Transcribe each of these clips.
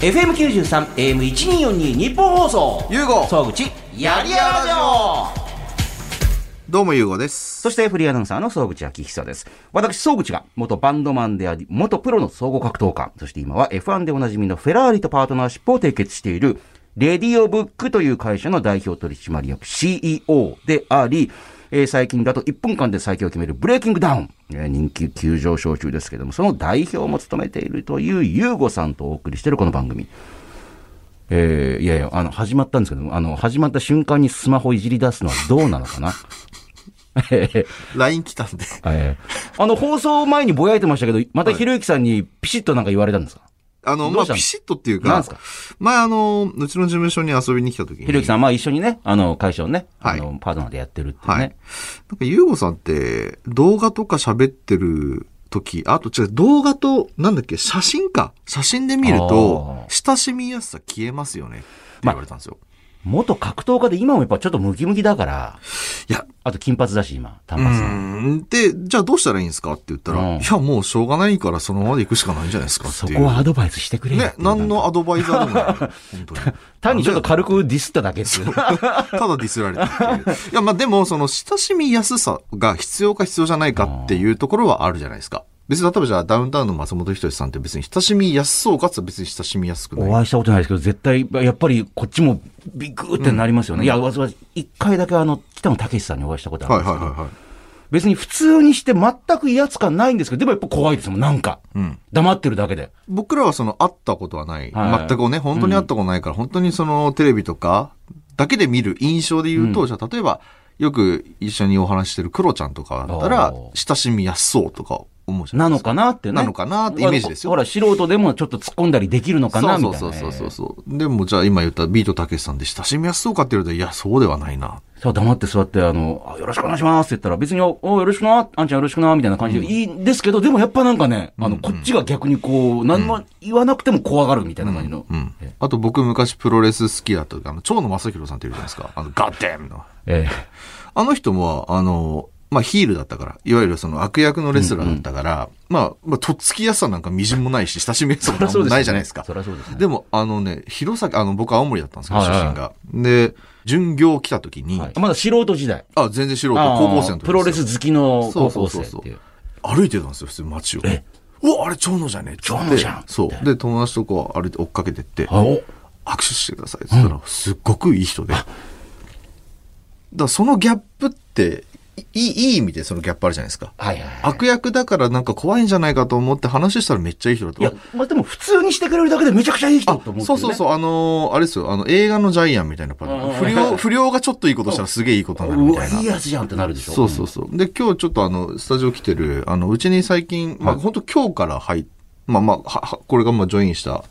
FM93、AM1242 日本放送。ゆうご総口、やりやらじょどうもゆうごです。そしてフリーアナウンサーの総口昭久です。私、総口が元バンドマンであり、元プロの総合格闘家、そして今は F1 でおなじみのフェラーリとパートナーシップを締結している、レディオブックという会社の代表取締役 CEO であり、えー最近だと1分間で最強を決めるブレイキングダウン、えー人気急上昇中ですけども、その代表も務めているというユーゴさんとお送りしているこの番組。えーいやいや、あの、始まったんですけども、あの、始まった瞬間にスマホいじり出すのはどうなのかな？えー LINE 来たんで。えーあの、放送前にぼやいてましたけど、またひろゆきさんにピシッとなんか言われたんですか？あの、まあ、ピシッとっていうか前あの、うちの事務所に遊びに来た時に。ひろゆきさん、まあ一緒にね、あの、会社をね、あはいの、パートナーでやってるっていうはい。ね。なんか、ゆうごさんって、動画とか喋ってる時、あと違う、動画と、なんだっけ、写真か。写真で見るとあ、親しみやすさ消えますよね。って言われたんですよ。元格闘家で今もやっぱちょっとムキムキだから、いや、あと金髪だし今、単う発の。ん。で、じゃあどうしたらいいんですかって言ったら、うんいや、もうしょうがないからそのままで行くしかないんじゃないですかっていう。そこはアドバイスしてくれね何のアドバイザーでもない。本当に。単にちょっと軽くディスっただけっていう。ただディスられたっていう。いや、まあでも、その親しみやすさが必要か必要じゃないかっていうところはあるじゃないですか。別に例えばじゃあダウンタウンの松本人志さんって別に親しみやすそうかつ別に親しみやすくない？お会いしたことないですけど、絶対、やっぱりこっちもビッグってなりますよね。いや、わざわざ一回だけあの、北野武さんにお会いしたことあるんですけど、はいはいはいはい。別に普通にして全く威圧感ないんですけど、でもやっぱ怖いですもん、なんか。うん。黙ってるだけで。僕らはその会ったことはない。はい全くね、本当に会ったことないから、本当にそのテレビとかだけで見る印象で言うと、じゃあ例えば、よく一緒にお話ししてるクロちゃんとかだったらお、親しみやすそうとか思うじゃなのか。かなってね。なのかなってイメージですよほら、素人でもちょっと突っ込んだりできるのかな、みたいな。そうそうそうそう。でもじゃあ今言ったビートたけしさんで親しみやすそうかって言うと、いや、そうではないな。そう、黙って座って、あの、あよろしくお願いしますって言ったら、別に、お、およろしくな、あんちゃんよろしくな、みたいな感じでいいんですけど、でもやっぱなんかね、あの、こっちが逆にこう、何も言わなくても怖がるみたいな感じの。うん。あと僕昔プロレス好きだった時あの、蝶野正宏さんっているじゃないですか。あの、ガッデンの。えあの人も、あの、まあ、ヒールだったから、いわゆるその悪役のレスラーだったから、まあ、まあ、とっつきやすさなんかみじんもないし、親しみやすさもないじゃないですか。そりゃそうですね。でも、あのね、弘前、あの、僕青森だったんですけど、出身が。で、巡業来た時に、はいまだ素人時代。あ、全然素人、高校生の時プロレス好きの高校生そうそうそう。歩いてたんですよ、普通に街を。え？うわ、あれ蝶野じゃね？え蝶野じゃんそう。で、友達とこう歩いて追っかけてって、握手してくださいって言ったら、すっごくいい人で。だからそのギャップって、いい、いい意味でそのギャップあるじゃないですか。はいはいはい。悪役だからなんか怖いんじゃないかと思って話したらめっちゃいい人だと。いや、まあ、でも普通にしてくれるだけでめちゃくちゃいい人あと思う、そうそうそう、あのーあれですよ、あの、映画のジャイアンみたいなパターン。不良、不良がちょっといいことしたらすげえいいことになるみうわ、たいな。いいやつじゃんってなるでしょ。そうそうそう。で、今日ちょっとあの、スタジオ来てる、あの、うちに最近、まあ、本当今日から入っ、まあまあ、は、はこれがまあ、ジョインした。は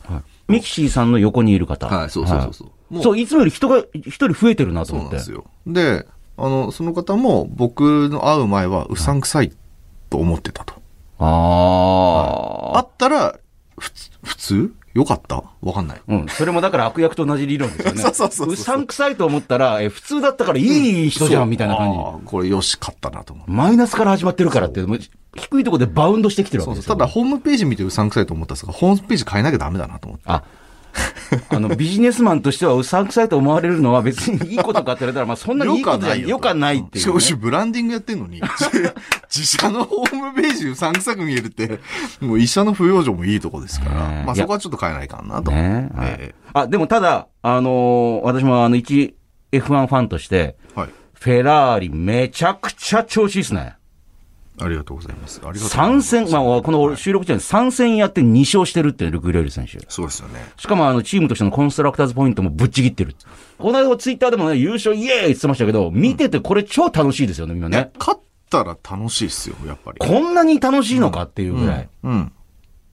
い。ミキシーさんの横にいる方。はい、そうそうそうそう。もうそう、いつもより人が、一人増えてるなと思って。そうなんですよ。で、あの、その方も僕の会う前はうさんくさいと思ってたと。ああ。会ったら、ふつ、普通？よかった？わかんない。うん。それもだから悪役と同じ理論ですよね。そうそうそうそううさんくさいと思ったら、え、普通だったからいい人じゃん、みたいな感じ。これよし、勝ったなと思う。マイナスから始まってるからって、低いところでバウンドしてきてるわそうそう。けですよ。ただ、ホームページ見てうさんくさいと思ったんですが、ホームページ変えなきゃダメだなと思って。あ、あの、ビジネスマンとしてはうさんくさいと思われるのは別にいいことかって言われたら、まあそんなにいいことじゃよかないっていう、ね。少しブランディングやってんのに、自社のホームページうさんくさく見えるって、もう医者の不養生もいいとこですから、まあそこはちょっと変えないかなと。ねはいえあ、でもただ、あのー私もあの、一 F1 ファンとして、えはい。フェラーリめちゃくちゃ調子いいですね。ありがとうございます。ありがとうござい参ます。戦、まあ、この収録中に参戦やって2勝してるっていうルクレール選手。そうですよね。しかもあの、チームとしてのコンストラクターズポイントもぶっちぎってる。この間ツイッターでもね、優勝イエーイって言ってましたけど、見ててこれ超楽しいですよね、みんなね。勝ったら楽しいっすよ、やっぱり。こんなに楽しいのかっていうぐらい。うん。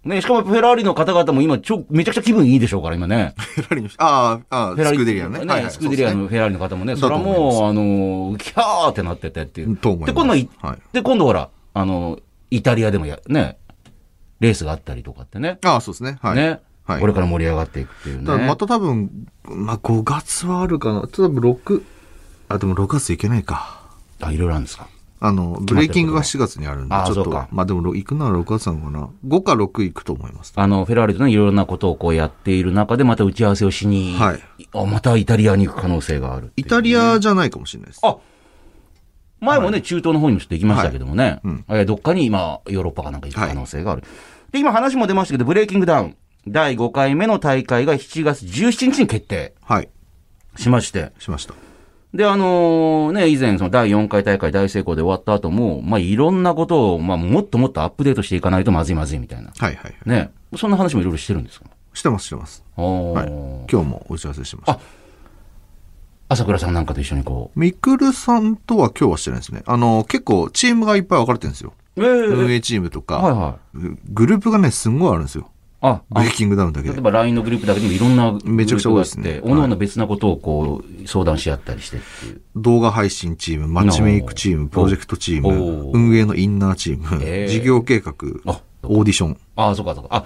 ね、しかもフェラーリの方々も今、ちょ、めちゃくちゃ気分いいでしょうから、今ね。フェラーリの人、ああ、ああ、フェラーリスクデリアね。はいはいスクデリアのフェラーリの方もね、それはもう、あの、キャーってなっててっていう。と思いますで、今度はい、はいで、今度ほら、あの、イタリアでもや、ね、レースがあったりとかってね。ああ、そうですね。はい。ね。はいこれから盛り上がっていくっていうね。また多分、まあ、5月はあるかな。多分6、あ、でも6月いけないか。あ、いろいろあるんですか？あの、ブレイキングが7月にあるんで、ちょっとまあでも行くなら6月なのかな。5か6行くと思います。あの、フェラーリとね、いろいろなことをこうやっている中で、また打ち合わせをしに、はいあまたイタリアに行く可能性がある。イタリアじゃないかもしれないです。あ前もね、中東の方にもちょっと行きましたけどもね、うんえーどっかに今、ヨーロッパかなんか行く可能性がある。で、今話も出ましたけど、ブレイキングダウン、第5回目の大会が7月17日に決定はい。しまして、しました。で、あのね、以前、その第4回大会大成功で終わった後も、まあ、いろんなことを、まあ、もっともっとアップデートしていかないとまずいまずいみたいな。はいはいはい。ね。そんな話もいろいろしてるんですか？してますしてます。おーはい。今日も打ち合わせしました。朝倉さんなんかと一緒にこミクルさんとは今日はしてないですね。あの、結構チームがいっぱい分かれてるんですよ。う。え運営チームとか、はいはグループがね、すんごいあるんですよ。あ、あブレイキングダウンだけで。例えば LINE のグループだけでもいろんなめちゃくちゃ多いですねおのおの別なことをこう、相談し合ったりしてっていう。動画配信チーム、マッチメイクチーム、プロジェクトチーおム、ー運営のインナーチーム、えー事業計画、あオーディション。ああ、そうかそうか。あ、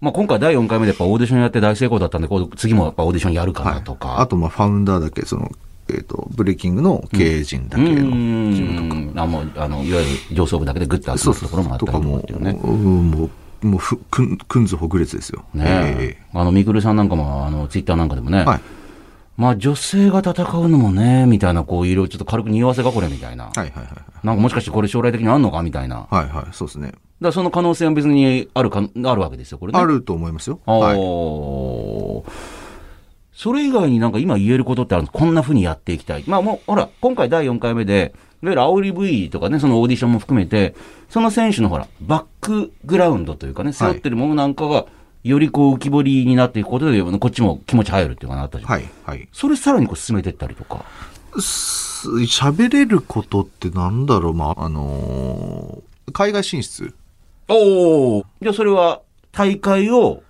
まあ今回第4回目でやっぱオーディションやって大成功だったんで、こう次もやっぱオーディションやるかなとか。あと、まあ、ファウンダーだけ、その、えっ、と、ブレイキングの経営陣だけのチームとか。うん。あ、もう、あの、いわゆる上層部だけでグッと集そうそうそう。まるところもあったとかもりっていう、ね。うんもう、もうふ、くん、くんずほぐれつですよ。ねええ。あの、みくるさんなんかも、あの、ツイッターなんかでもね。えはい。まあ女性が戦うのもね、みたいな、こう、いろいろちょっと軽く匂わせがこれみたいな。はいはいはい。なんかもしかしてこれ将来的にあんのかみたいな。はいはい、そうですね。らその可能性は別にあるか、あるわけですよ、これね。あると思いますよ。はい。それ以外になんか今言えることってあるんですこんな風にやっていきたい。まあもう、ほら、今回第4回目で、いわゆる煽り V とかね、そのオーディションも含めて、その選手のほら、バックグラウンドというかね、背負ってるものなんかが、よりこう浮き彫りになっていくことで、こっちも気持ち入るっていうかなあったじゃん。はいはい。それさらにこう進めていったりとか。す喋れることってなんだろう、まあ、あのー海外進出おお。じゃあそれは、大会を、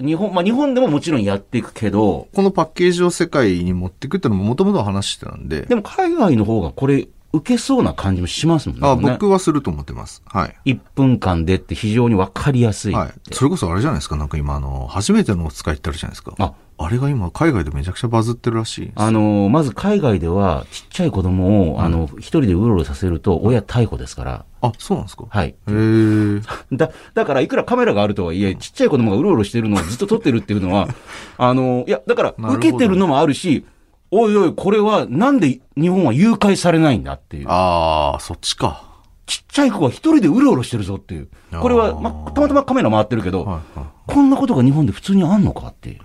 日本、まあ日本でももちろんやっていくけど、このパッケージを世界に持っていくっていうのももともと話してたんで、でも海外の方がこれ、受けそうな感じもしますもんね。あ僕はすると思ってます。はい。1分間でって非常にわかりやすい。はい。それこそあれじゃないですか、なんか今、あの、初めてのお使いってあるじゃないですか。ああれが今、海外でめちゃくちゃバズってるらしい。あの、まず海外では、ちっちゃい子供を、あの、一人でうろうろさせると、親逮捕ですから。あ、そうなんですか？はい。へえ。だ、だから、いくらカメラがあるとはいえ、ちっちゃい子供がうろうろしてるのをずっと撮ってるっていうのは、あの、いや、だから、受けてるのもあるし、おいおい、これは、なんで日本は誘拐されないんだっていう。ああ、そっちか。ちっちゃい子が一人でうろうろしてるぞっていう。これは、ま、たまたまカメラ回ってるけど、はいはこんなことが日本で普通にあんのかっていう。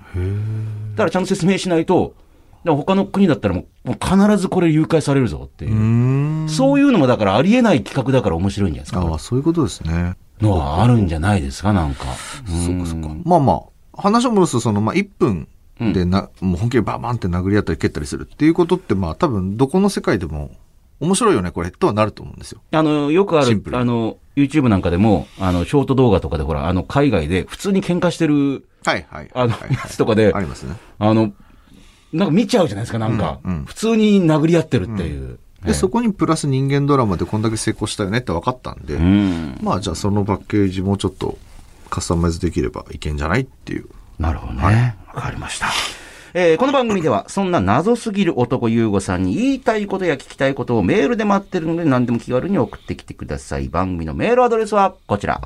だからちゃんと説明しないと、他の国だったらもう必ずこれ誘拐されるぞっていうう。ーん。そういうのもだからありえない企画だから面白いんじゃないですか。ああ、そういうことですね。のはあるんじゃないですか、なんか。そっかそっか。まあまあ、話を戻すと、その、まあ、1分でな、もう本気でババンって殴り合ったり蹴ったりするっていうことって、まあ、多分、どこの世界でも、面白いよね、これ、とはなると思うんですよ。あの、よくあるあの、YouTube なんかでも、あの、ショート動画とかでほら、あの、海外で普通に喧嘩してる、はいはい。あの、はいやつとかであ、りますね。あの、なんか見ちゃうじゃないですか、なんか。うんうん普通に殴り合ってるっていう。で、そこにプラス人間ドラマでこんだけ成功したよねって分かったんで、うん。まあ、じゃあそのパッケージもうちょっとカスタマイズできればいけんじゃないっていう。なるほどね。わ、かりました。えーこの番組では、そんな謎すぎる男優吾さんに言いたいことや聞きたいことをメールで待ってるので何でも気軽に送ってきてください。番組のメールアドレスはこちら。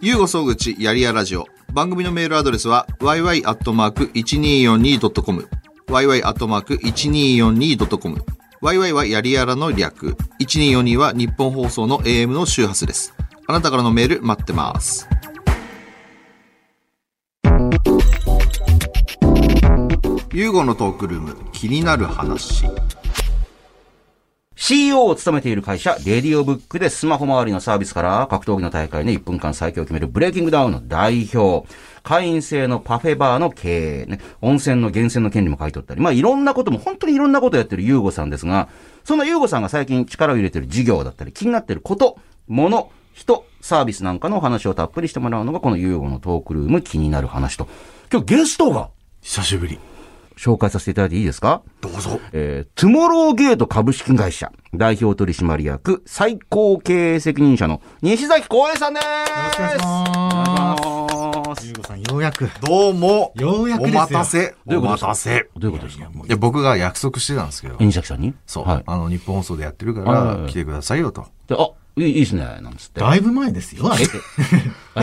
ゆうご総口やりやラジオ。番組のメールアドレスは yy.1242.com。yy.1242.com。yy はやりやらの略。1242は日本放送の AM の周波数です。あなたからのメール待ってます。ゆうごのトークルーム、気になる話。CEO を務めている会社、レディオブックでスマホ周りのサービスから格闘技の大会で1分間最強を決めるブレイキングダウンの代表、会員制のパフェバーの経営、ね、温泉の源泉の権利も買い取ったり、まあいろんなことも、本当にいろんなことをやってるユーゴさんですが、そのユーゴさんが最近力を入れてる事業だったり、気になってること、もの、人、サービスなんかのお話をたっぷりしてもらうのがこのユーゴのトークルーム気になる話と。今日ゲストが久しぶり。紹介させていただいていいですか？どうぞ。えー、トゥモローゲート株式会社代表取締役最高経営責任者の西崎康平さんです。よろしくお願いします。ゆうごさん、ようややく。どうも。ようやくお待たせ。お待たせ。どういうことですか？いや、僕が約束してたんですけど。西崎さんに？そう。はい。あの、日本放送でやってるかはいら、来てくださいよと。であ、いいですね、なんつって。だいぶ前ですよ、あれ。え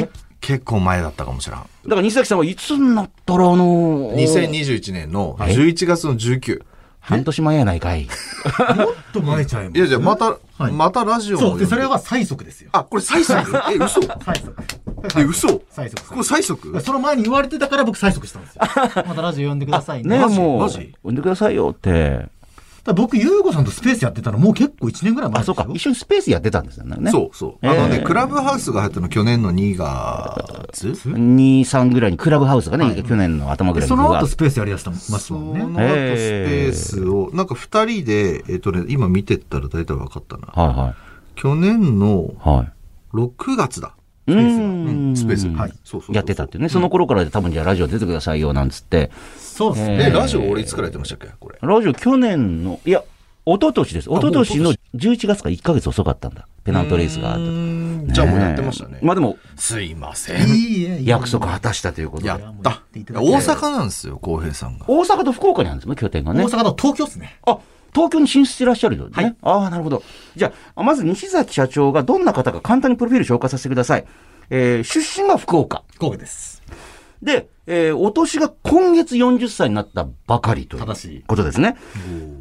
え 結構前だったかもしれん。だから西崎さんはいつになったらあのー、2021年の11月の19。半年前やないかい。もっと前ちゃいますいや、じゃあまた、はいまたラジオもそう。で、それは最速ですよ。あ、これ最速？え、嘘？最速。え、嘘？最速。これ最速？その前に言われてたから僕最速したんですよ。またラジオ呼んでくださいね。ねもう、マジ？呼んでくださいよって。だ僕、ゆうごさんとスペースやってたのもう結構1年ぐらい前あ、ですよ。そうか。一緒にスペースやってたんですよね。そうそう。あのね、えークラブハウスが入ったの去年の2月2、3ぐらいにクラブハウスがね、去年の頭ぐらいにでその後スペースやりだしたますそもんね。の後スペースを、なんか2人で、えっとね、今見てったら大体分かったな。は去年のいはい。はい。6月だ。ううんんスペース。はいそうそうやってたっていうね。その頃から多分じゃあラジオ出てくださいよ、なんつって。そうですね。え、ラジオ俺いつからやってましたっけ？これ。ラジオ去年の、いや、一昨年です。一昨年の11月から1ヶ月遅かったんだ。ペナントレースがあったと。うんじゃあもうやってましたね。まあでも、すいません。いいえ、約束果たしたということで。やった。大阪なんですよ、浩平さんが。大阪と福岡にあるんですね、拠点がね大。阪と東京ですね。あ、東京に進出してらっしゃるよね。はいああ、なるほど。じゃあ、まず西崎社長がどんな方か簡単にプロフィール紹介させてください。えー出身が福岡。福岡です。で、えーお年が今月40歳になったばかりということですね。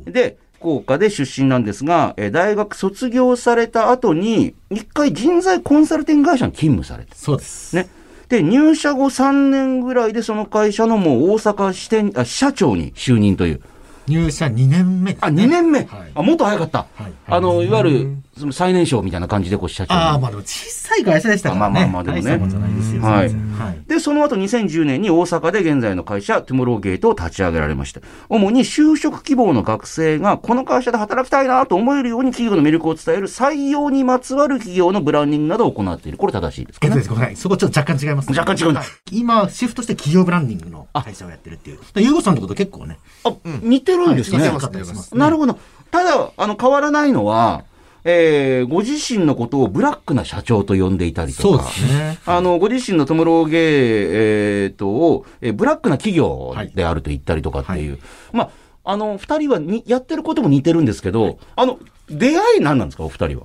で、福岡で出身なんですが、えー大学卒業された後に、一回人材コンサルティング会社に勤務されて。そうです。ね。で、入社後3年ぐらいでその会社のもう大阪支店、あ社長に就任という。入社2年目です、あ、ね。2年目。はいあ、もっと早かった。はいあの、いわゆる、その最年少みたいな感じでこう社長に。ああ、まあでも小さい会社でしたからね。まあまあまあでもね。はい。で、その後2010年に大阪で現在の会社、トゥモローゲートを立ち上げられました。主に就職希望の学生がこの会社で働きたいなと思えるように企業の魅力を伝える採用にまつわる企業のブランディングなどを行っている。これ正しいですか？ねえっとです。そこちょっと若干違います、若干違うんだはい今、シフトして企業ブランディングの会社をやってるっていう。ゆうごさんのこと結構ね。あ、似てるんですね。はいなるほど。ただ、あの、変わらないのは、えー、ご自身のことをブラックな社長と呼んでいたりとか。そうですね。あの、ご自身のトムローゲー、えー、と、を、えーブラックな企業であると言ったりとかっていう。まあ、あの、二人はに、やってることも似てるんですけど、あの、出会い何なんですか、お二人は？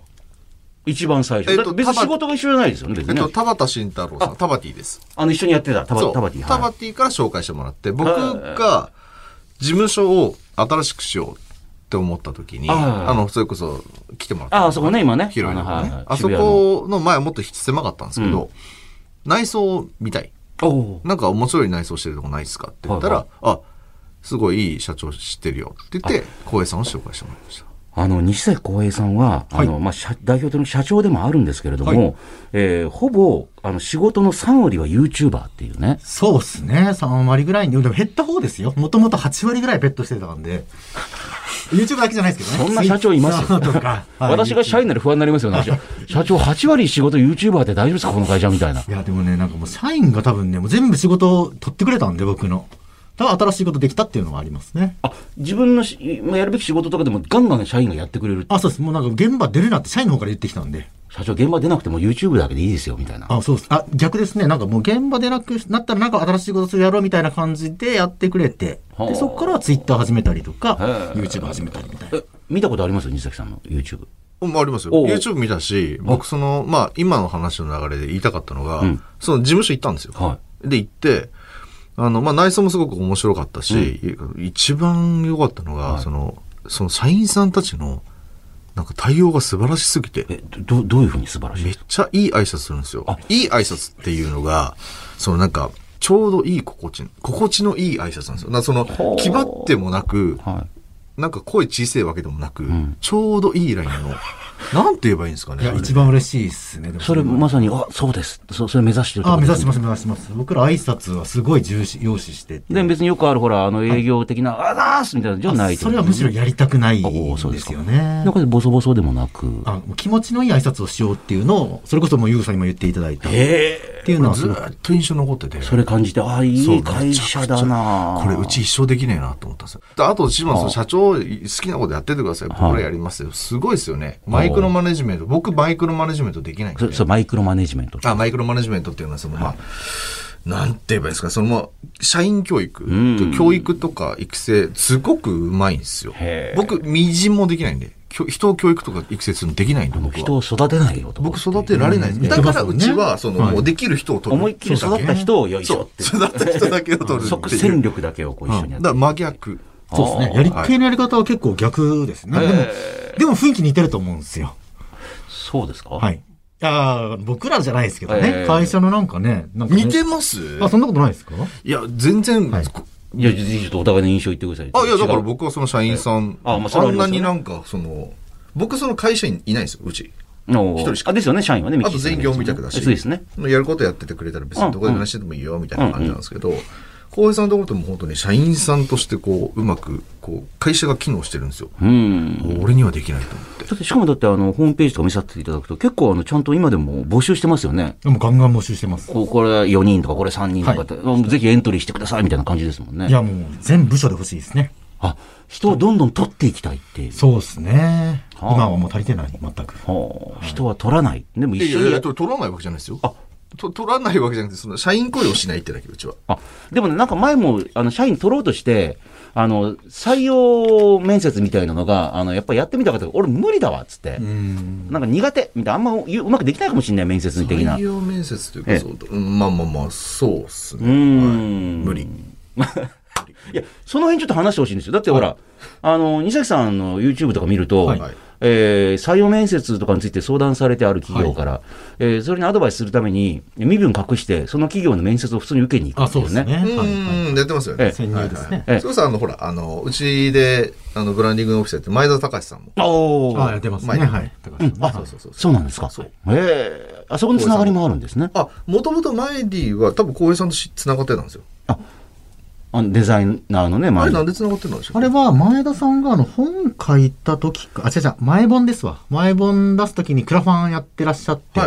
一番最初。えっと別に仕事が一緒じゃないですよね、別にね。えっと、田畑慎太郎さん、田畑です。あの、一緒にやってた、タバそうタバティ。田はい畑から紹介してもらって、僕が事務所を新しくしようって思った時に、ああの、それこそ来てもらった。ああそこね今ね広いのがあそこの前はもっと狭かったんですけど、内装を見たい。なんか面白い内装してるとこないですかって言ったら、はいあ、すごいいい社長知ってるよって言って、光栄さんを紹介してもらいました。あの、西崎浩平さんは、あの、まあ、社代表との社長でもあるんですけれども、はいえーほぼ、あの、仕事の3割は YouTuber っていうね。そうですね。3割ぐらいに。でも減った方ですよ。もともと8割ぐらいベットしてたんで。YouTube だけじゃないですけどね。そんな社長いますよとか。はい私が社員なら不安になりますよね。社 社長8割仕事 YouTuber って大丈夫ですかこの会社みたいな。いや、でもね、なんかもう社員が多分ね、もう全部仕事を取ってくれたんで、僕の。だから新しいことできたっていうのはありますね。あ、自分のしまあやるべき仕事とかでもガンガン社員がやってくれる。あ、そうです。もうなんか現場出るなって社員の方から言ってきたんで。社長現場出なくても YouTube だけでいいですよ、みたいな。あ、そうです。あ、逆ですね。なんかもう現場出なくなったらなんか新しいことするやろうみたいな感じでやってくれて。はあで、そこからは Twitter 始めたりとか、YouTube 始めたりみたいな。え、見たことあります？西崎さんの YouTube。うんありますよ。YouTube 見たし、僕その、まあ、今の話の流れで言いたかったのが、うんその事務所行ったんですよ。はで、行って、あの、まあ、内装もすごく面白かったし、一番良かったのが、その、その社員さんたちの、なんか対応が素晴らしすぎて、え、ど、どういうふうに素晴らしいめっちゃいい挨拶するんですよ。いい挨拶っていうのが、そのなんか、ちょうどいい心地、心地のいい挨拶なんですよ。なその気張ってもなく、はい。なんか声小さいわけでもなく、んちょうどいいラインの、なんて言えばいいんですかね。いや、一番嬉しいですね。それまさに、あ、そうです。そそれ目指してるあ、目指してます、目指してます。僕ら挨拶はすごい重視、要視してて。で、別によくあるほら、あの営業的な、あざーすみたいなのじゃないあそれはむしろやりたくないですすよねなん。かボソボソでもなく。あ気持ちのいい挨拶をしようっていうのを、それこそもうユウさんにも言っていただいた。っへえ。ていうのはすずっと印象に残ってて。それ感じて、ああ、いそうい会社だなこれうち一生できねえなと思ったんですよ。であと、島田さん、社長、好きなことやっててください。僕らやりますよ。すごいですよね。マイクロマネジメント。僕、マイクロマネジメントできないんでそ。それマイクロマネジメント。あ、マイクロマネジメントっていうのは、その、まあ、なんて言えばいいですか、そのまあ、社員教育教育とか育成、すごくうまいんですよ僕、みじんもできないんで、人を教育とか育成するのできないんで、僕は。人を育てないよと。僕育てられない。うんだからうちは、その、はいもうできる人を取る。思いっきり育った人をよいしょって。育った人だけを取る戦力だけをこう一緒にやってだから。真逆。そうですね。やり、系のやり方は結構逆ですね。でも、でも雰囲気似てると思うんですよ。そうですか？はい。いやー僕らじゃないですけどね。ええ会社のなんかね、なんかね似てます？あ、そんなことないですか？いや、全然、はいこいや、ぜひちょっとお互いの印象言ってください。あ、いや、だから僕はその社員さん、あまあそああんなになんか、その、僕その会社員いないんですよ、うち。の一人しかあ、ですよね、社員はね。あと全業務委託だし。そうですね。やることやっててくれたら別にどこで話しててもいいよ、みたいな感じなんですけど、浩平さんのところとも本当に社員さんとしてこう、うまく、こう、会社が機能してるんですよ。うん。俺にはできないと思って。だって、しかもだって、あの、ホームページとか見させていただくと、結構、あの、ちゃんと今でも募集してますよね。でもガンガン募集してます。こうこれ4人とか、これ3人とかって、うんぜひエントリーしてくださいみたいな感じですもんね。いや、もう全部署で欲しいですね。あ、人をどんどん取っていきたいっていう。そうですね。はあ今はもう足りてない、全く。はあ人は取らない。でもいやいやいや、取らないわけじゃないですよ。と取らないわけじゃなくて、その、社員雇用しないってだけ、うちは。あ、でもね、なんか前も、あの、社員取ろうとして、あの、採用面接みたいなのが、あの、やっぱりやってみたかったけど、俺無理だわ、っつって。うん。なんか苦手みたいな、あんまううまくできないかもしれない、面接的な。採用面接というええか、そう、うんまあまあまあ、そうっすね。うーん。無理。いや、その辺ちょっと話してほしいんですよ。だってほら、あの、西崎さんの YouTube とか見ると、はいえー採用面接とかについて相談されてある企業から、えーそれにアドバイスするために、身分隠して、その企業の面接を普通に受けに行くあ、っていうね。そうですね。はいはいうん、やってますよええね。潜入ですねはいはいそうさ、あの、ほら、あの、うちで、あの、ブランディングのオフィスやって、前田隆さんも。おーあ、やってますね。はい。高橋さんねあ、そうそうそう。そうなんですか。そうええあそこにつながりもあるんですね。あ、もともとマイディは多分浩平さんとし繋がってたんですよ。あのデザイナーのね、あ前にれなんで繋がってたんでしょうあれは前田さんがあの本書いた時か、あ、違う違う、前本ですわ。前本出す時にクラファンやってらっしゃって、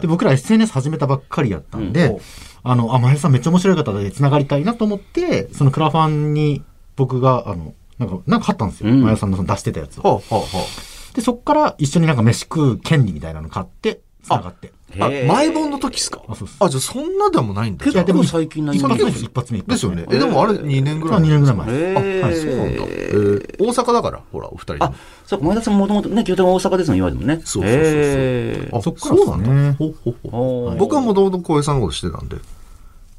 で、僕ら SNS 始めたばっかりやったんで、うんあの、あ、前田さんめっちゃ面白い方で繋がりたいなと思って、そのクラファンに僕が、あの、なんか、なんか買ったんですよ。うん前田さんのその出してたやつを。はあ、はあ、はで、そっから一緒になんか飯食う権利みたいなの買って、繋がって。あ。前本の時っすか？あじゃあそんなでもないんだ。結構最近な一イメージ発目です、一発目。一発目ですよね。え、でもあれ2年ぐらい。2年ぐらい前。えあはいそうなんだ。えー大阪だから、ほら、お二人であ、そうか、前田さんもともとね、拠点は大阪ですの、今でもね。そうそうそうあそっからそうなんだ。ほうほうほ僕はもともと浩平さんのことしてたんで。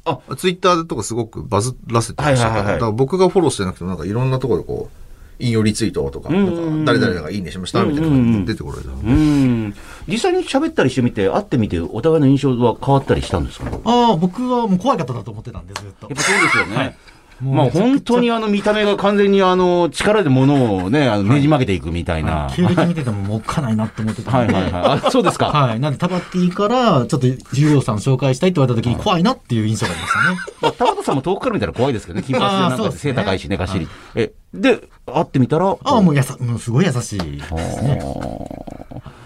あツイッターとかすごくバズらせてましたから、はいはいはいはいだから僕がフォローしてなくてもなんかいろんなところでこう、引用リツイートとか、うんなんか誰々がいいねしましたみたいな感じで出てこられた。うん。実際に喋ったりしてみて、会ってみて、お互いの印象は変わったりしたんですか？やっああ、僕はもう怖い方だと思ってたんで、ずっと。ぱそうですよね。もうまあ本当にあの見た目が完全にあの力で物をね、あのねじ曲げていくみたいな。経歴見ててももっかないなって思ってたんで。はいはいはい。あ、そうですか。はい。なんで、タバティから、ちょっと、重要さん紹介したいって言われた時に怖いなっていう印象がありましたね。まあ、田畑さんも遠くから見たら怖いですけどね。金髪でなんか背高いしね、がっしり。え、で、会ってみたら？ああ、もうやさ、もうすごい優しいですね。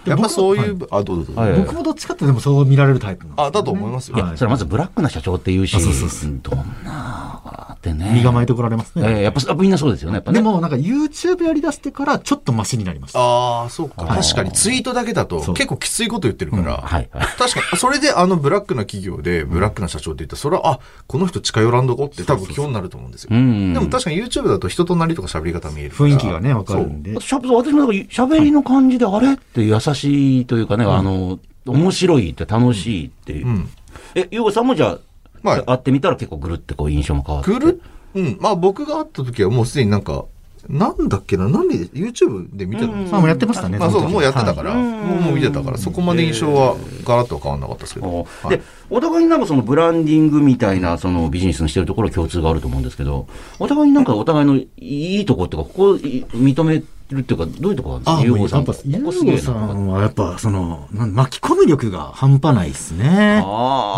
やっぱそういう、あ、どうぞどうぞ。はい僕もどっちかってでもそう見られるタイプなんですよねあ、だと思いますよ。いや、それはまずブラックな社長っていうし、あそうそうそどんなってね。身構えてこられますね。えーやっぱ、やっぱみんなそうですよね。やっぱね。でも、なんか YouTube やり出してからちょっとマシになりました。ああ、そうか。確かにツイートだけだと結構きついこと言ってるから。はい。確かに、それであのブラックな企業でブラックな社長って言ったら、それは、あ、この人近寄らんどこって多分基本になると思うんですよ。うん。でも確かに YouTube だと人となりとか喋り方見えるから。雰囲気がね、わかるんで。しゃ私もなんか喋りの感じで、あれって優しいというかね、あの、面白いって楽しいっていう。うん。え、ゆうごさんもじゃあ、はい会ってみたら結構ぐるってこう印象も変わって。ぐるうん。まあ僕が会った時はもうすでになんか、なんだっけな、何で、YouTube で見てたんですあ、もうやってましたね。まあそう、の時もうやってたから、はいもうもう見てたから、そこまで印象はガラッとは変わんなかったですけど。おはいで、お互いになんかそのブランディングみたいなそのビジネスにしてるところは共通があると思うんですけど、お互いになんかお互いのいいとこっていうか、ここい認めるっていうか、どういうところなんあ、ですか、ゆうごさ。もうやっぱ、こゆうこすげえごさな。んはやっぱ、その、巻き込み力が半端ないですね。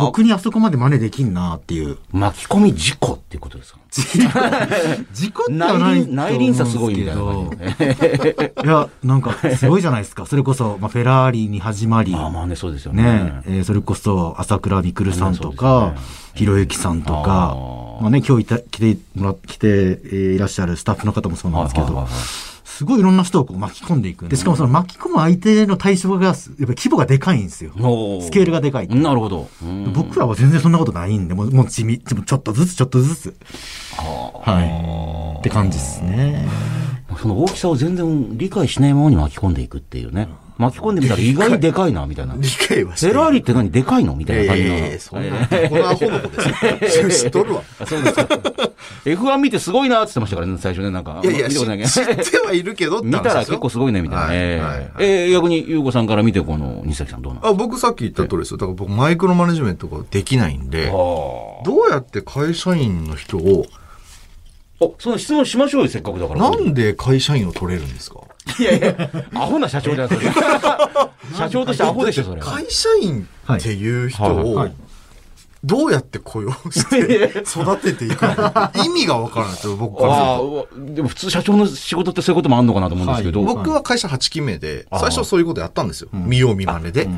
僕にあそこまで真似できんなっていう。巻き込み事故っていうことですか？事故ってはない内輪、差すごいみたいな感じで。いや、なんか、すごいじゃないですか。それこそ、まあ、フェラーリに始まり、まあまあね、そうですよね。ね、えーそれこそ、朝倉未来さんとか、ひろゆきさんとかまあね、今日いた来てもら来て、えーいらっしゃるスタッフの方もそうなんですけどはいはいはいはい、すごいいろんな人をこう巻き込んでいくんで、しかもその巻き込む相手の対象が、やっぱ規模がでかいんですよ。スケールがでかい。なるほど。うん僕らは全然そんなことないんで、もう、もう地味、ちょっとずつちょっとずつ。はい。って感じですね。その大きさを全然理解しないままに巻き込んでいくっていうね。巻き込んでみたら意外にでかいな、みたいな。理解はフェラーリって何？でかいの？みたいいな感じの。やいやいや、そんな、このアホの子ですよ。知っとるわ。あ そうですか。F1 見てすごいなって言ってましたからね、最初ね、なんか。いやいや、知ってはいるけど見たら結構すごいね、みたいな。はいえええー逆に、ゆうごさんから見て、この、西崎さんどうなのあ僕さっき言った通りですよ。だから僕マイクロマネジメントができないんで、どうやって会社員の人を、あ、その質問しましょうよ、せっかくだから。なんで会社員を取れるんですかいやいや、アホな社長じゃん、それ。社長としてアホでしょ、それ。会社員っていう人はい。をはい、どうやって雇用して育てていくのか意味がわからないですよ、僕からでも普通社長の仕事ってそういうこともあんのかなと思うんですけど、僕は会社8期目で、最初そういうことやったんですよ。見よう見まねで。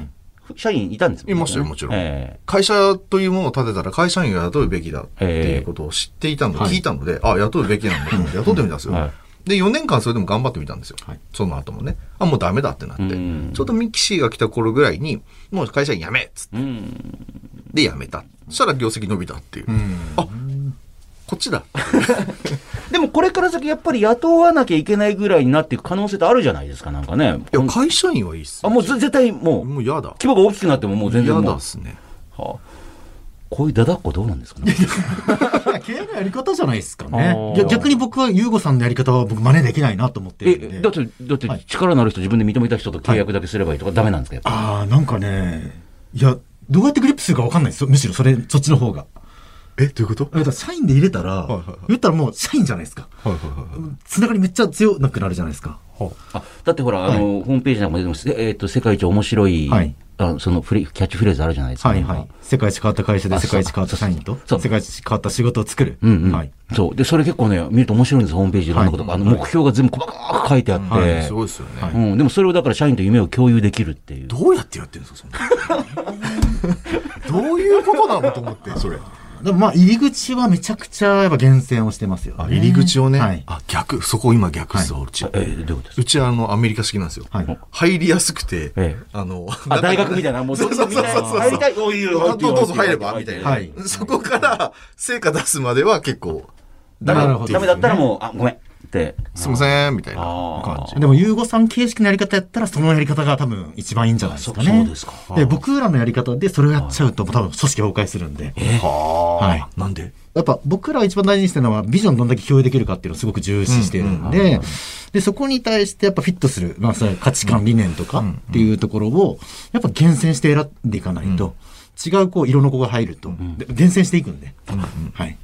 社員いたんですいましたよ、もちろん。え会社というものを立てたら会社員を雇うべきだっていうことを知っていたので、聞いたので、あ、雇うべきなんだと思って雇ってみたんですよ。はいで、4年間それでも頑張ってみたんですよ。その後もね。あ、もうダメだってなって。うんちょうどミキシーが来た頃ぐらいに、もう会社員辞めっつって。で、辞めた。そしたら業績伸びたっていう。あ、こっちだ。でもこれから先やっぱり雇わなきゃいけないぐらいになっていく可能性ってあるじゃないですか、なんかね。いや、会社員はいいっすあ、よ。もうぜ絶対もう、もう嫌だ。規模が大きくなってももう全然嫌もう。だっすね。はあこういうダダっ子どうなんですかね。経営のやり方じゃないですかあね逆に僕は、ゆうごさんのやり方は僕真似できないなと思ってるんで。え、だって、だって力のある人自分で認めた人と契約だけすればいいとかダメなんですかやっぱああ、なんかね、いや、どうやってグリップするかわかんないですよ。むしろそれ、そっちの方が。え、どういうこと？だから社員で入れたら、はいはい言ったらもう社員じゃないですか。はいはいはい。つながりめっちゃ強くなるじゃないですか。あだってほら、あの、ホームページなんかも出てます。えっ、と、世界一面白い、はいあそのフレキャッチフレーズあるじゃないですか。はいはい。世界一変わった会社であ世界一変わった社員と、そう世界一変わった仕事を作る。うんうん。はい。そう。で、それ結構ね、見ると面白いんです、ホームページいろんなことが。はいあの、目標が全部細かく書いてあって。はいすごいですよね。はいうん。でもそれをだから社員と夢を共有できるっていう。どうやってやってるんですか、そんな。どういうことなのと思って、それ。でもまあ入り口はめちゃくちゃやっぱ厳選をしてますよ、ね。あ、入り口をね？はい。あ、逆、そこ今逆っすよ、うち。えー、どういうことですか？うちあの、アメリカ式なんですよ。はい。入りやすくて、ええあの、あ、大学みたいな、もうどんどんみんな入りたい、おいおいうどうぞ入ればみたいな。はいそこから、成果出すまでは結構、ダメなるほどダメだったらもう、あ、ごめん。すいません、みたいな感じ。でも、ゆうごさん形式のやり方やったら、そのやり方が多分一番いいんじゃないですかね。あそそうですかで、僕らのやり方でそれをやっちゃうと、多分組織崩壊するんで。はあ。はいなんで？やっぱ僕らが一番大事にしてるのは、ビジョンどんだけ共有できるかっていうのをすごく重視してるんで、で、そこに対してやっぱフィットする、まあ、それ価値観、理念とかっていうところを、やっぱ厳選して選んでいかないと、違うこう、色の子が入ると、で厳選していくんで。はい。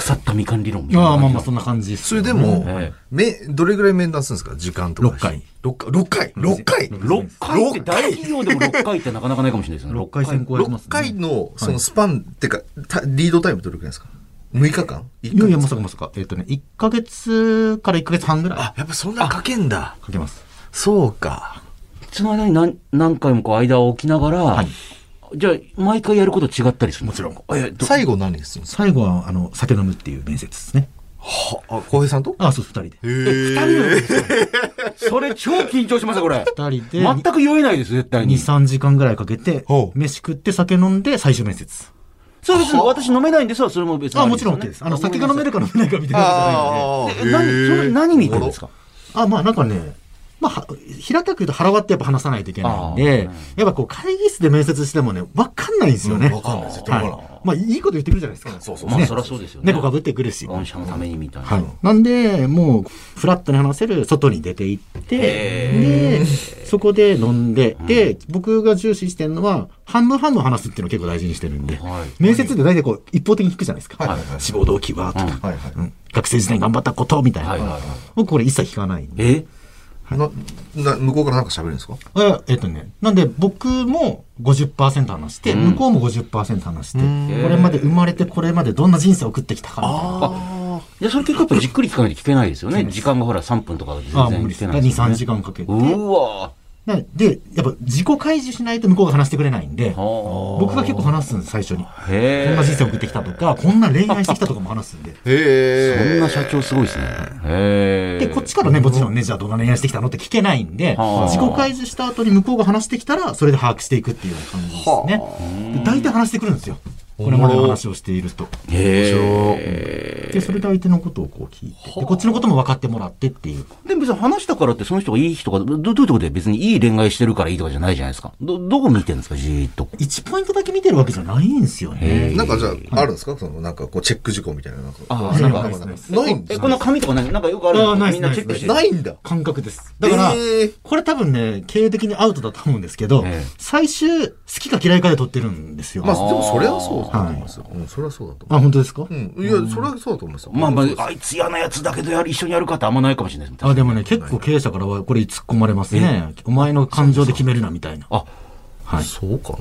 腐ったみかん理論みたいなああ、まあまあ、そんな感じですそれでもええ、め、どれぐらい面談するんですか時間とか。六回。6回。6回 ?6 回6回って大企業でも6回ってなかなかないかもしれないですね。6回選考やってます6ね。回の、そのスパン、ってか、たリードタイムどれくらいですか ?6 日間？いやいや、まさかまさか。えっ、とね、1ヶ月から1ヶ月半ぐらいあ、やっぱそんなかけんだ。かけます。そうか。その間に何何回もこう間を置きながら、はいじゃあ、毎回やること違ったりする？もちろん。え、ど？最後何ですか？最後は、あの、酒飲むっていう面接ですね。はあ、浩平さんと？あ、そう、二人で。へえ。それ超緊張しますよ、これ。二人で、全く言えないです、絶対2、に。3時間ぐらいかけて飯食って酒飲んで最終面接。それ別に私飲めないんですよ、それも別に。あ、もちろん OK です。あの、酒が飲めるか飲めないかみたいなことじゃないんで。あえ何、それ何見てるんですか？あ、まあなんかね、まあ、は平たく言うと腹割ってやっぱ話さないといけないんで、やっぱこう会議室で面接してもね、わかんないんですよね。うんわかんない絶対わからんはいまあいいこと言ってくるじゃないですか。そうそうまあ、ねそりゃそうですよね。猫かぶってくるし。御社のためにみたいな。はい。なんで、もう、フラットに話せる外に出て行って、で、そこで飲んで、で、僕が重視してるのは、半分半分話すっていうのを結構大事にしてるんで、はい面接で大体こう、一方的に聞くじゃないですか。はいはいはい志望動機は、とか、はいはい。うん学生時代に頑張ったこと、みたいな。はいはいはい僕これ一切聞かないんで。え？な、な、向こうからなんか喋るんですか？ええっとね、なんで僕も50%話して、向こうも50%話して、これまで生まれてこれまでどんな人生を送ってきたかみたいな。あいや、それ結構やっぱじっくり聞かないと聞けないですよね。時間がほら3分とか全ああ、もう無理です。2、然聞けないですよ3ね。時間かけて。うわなで、やっぱ自己開示しないと向こうが話してくれないんで、は僕が結構話すんです、最初に。こんな人生送ってきたとか、こんな恋愛してきたとかも話すんで。そんな社長すごいですね。で、こっちからね、もちろんね、じゃあどんな恋愛してきたのって聞けないんで、はあ自己開示した後に向こうが話してきたら、それで把握していくっていう感じですね。で大体話してくるんですよ。これまでの話をしていると。へえ。で、それで相手のことをこう聞いて、でこっちのことも分かってもらってっていう。でも別に話したからってその人がいい人か、どどういうところで別にいい恋愛してるからいいとかじゃないじゃないですか。ど、どこ見てるんですか、じーっと。1ポイントだけ見てるわけじゃないんですよね。なんかじゃあ、あるんですか？その、なんかこう、チェック事項みたいな。なんかああ、なんか、ないですないですえ、ないんですこの紙とか何なんかよくあるああないですみんなチェックしてる。ないんだ。感覚です。だから、えーこれ多分ね、経営的にアウトだと思うんですけど、ええ最終、好きか嫌いかで取ってるんですよ。まあ、でもそれはそう思いますよ。うん、それはそうだと思あ、本当ですか、う。うん。いや、それはそうだと思いますよ。まあまあ、あいつ嫌なやつだけどやる、一緒にやるかってあんまないかもしれないです。あ、でもね、結構経営者からはこれ突っ込まれますね。お前の感情で決めるな、みたいな。あ、はい。そうか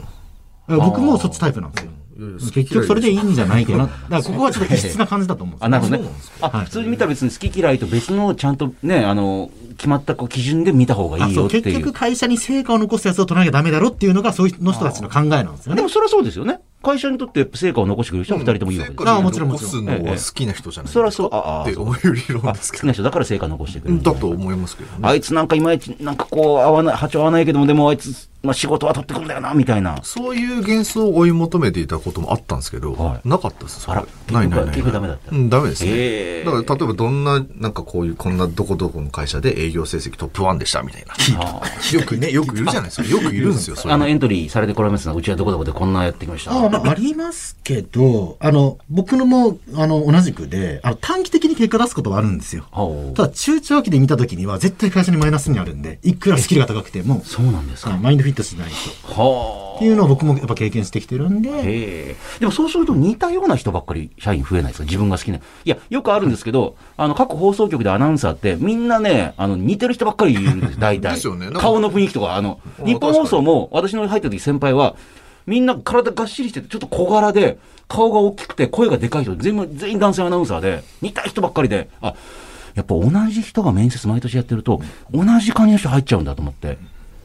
僕もそっちタイプなんですよ。結局それでいいんじゃないかな。だからここはちょっと異質な感じだと思うんですよあ、なるほどねそうなんです。あ、普通に見たら別に好き嫌いと別のちゃんとね、あの、決まったこう基準で見た方がいいよっていう。結局会社に成果を残すやつを取らなきゃダメだろっていうのが、そういうの人たちの考えなんですよねでも。それはそうですよね。会社にとって成果を残してくれる人は二人ともいいわけです。ああもちろんもちろん残すのは好きな人じゃないそれはそう、ああってそう思う理論あですけど。好きな人だから成果残してくれる。だと思いますけどね。あいつなんかいまいち、なんかこう、合わない、波長合わないけども、でもあいつ、まあ仕事は取ってくるんだよな、みたいな。そういう幻想を追い求めていたこともあったんですけど、はいなかったです。それあらないないない。結局ダメだったうん、ダメですね。だから、例えばどんな、なんかこういう、こんなどこどこの会社で営業成績トップ1でしたみたいな。よくね、よくいるじゃないですか。よくいるんですよ、それあの、エントリーされてこられますが、うちはどこどこでこんなやってきました。ああ、まあ、ありますけど、あの、僕のも、あの、同じくで、あの、短期的に結果出すことはあるんですよ。ただ、中長期で見たときには、絶対会社にマイナスになるんで、いくらスキルが高くても、そうなんですか。はいマインドフィットしないと。はっていうのを僕もやっぱ経験してきてるんで、へえ。でもそうすると似たような人ばっかり社員増えないですか？自分が好きな。いや、よくあるんですけど、あの、各放送局でアナウンサーって、みんなね、あの、似てる人ばっかりいるんです、大体。ですよね顔の雰囲気とか、あの、うん日本放送も、私の入った時先輩は、みんな体がっしりしてて、ちょっと小柄で、顔が大きくて、声がでかい人、全部、全員男性アナウンサーで、似た人ばっかりで、あ、やっぱ同じ人が面接毎年やってると、同じ感じの人入っちゃうんだと思って。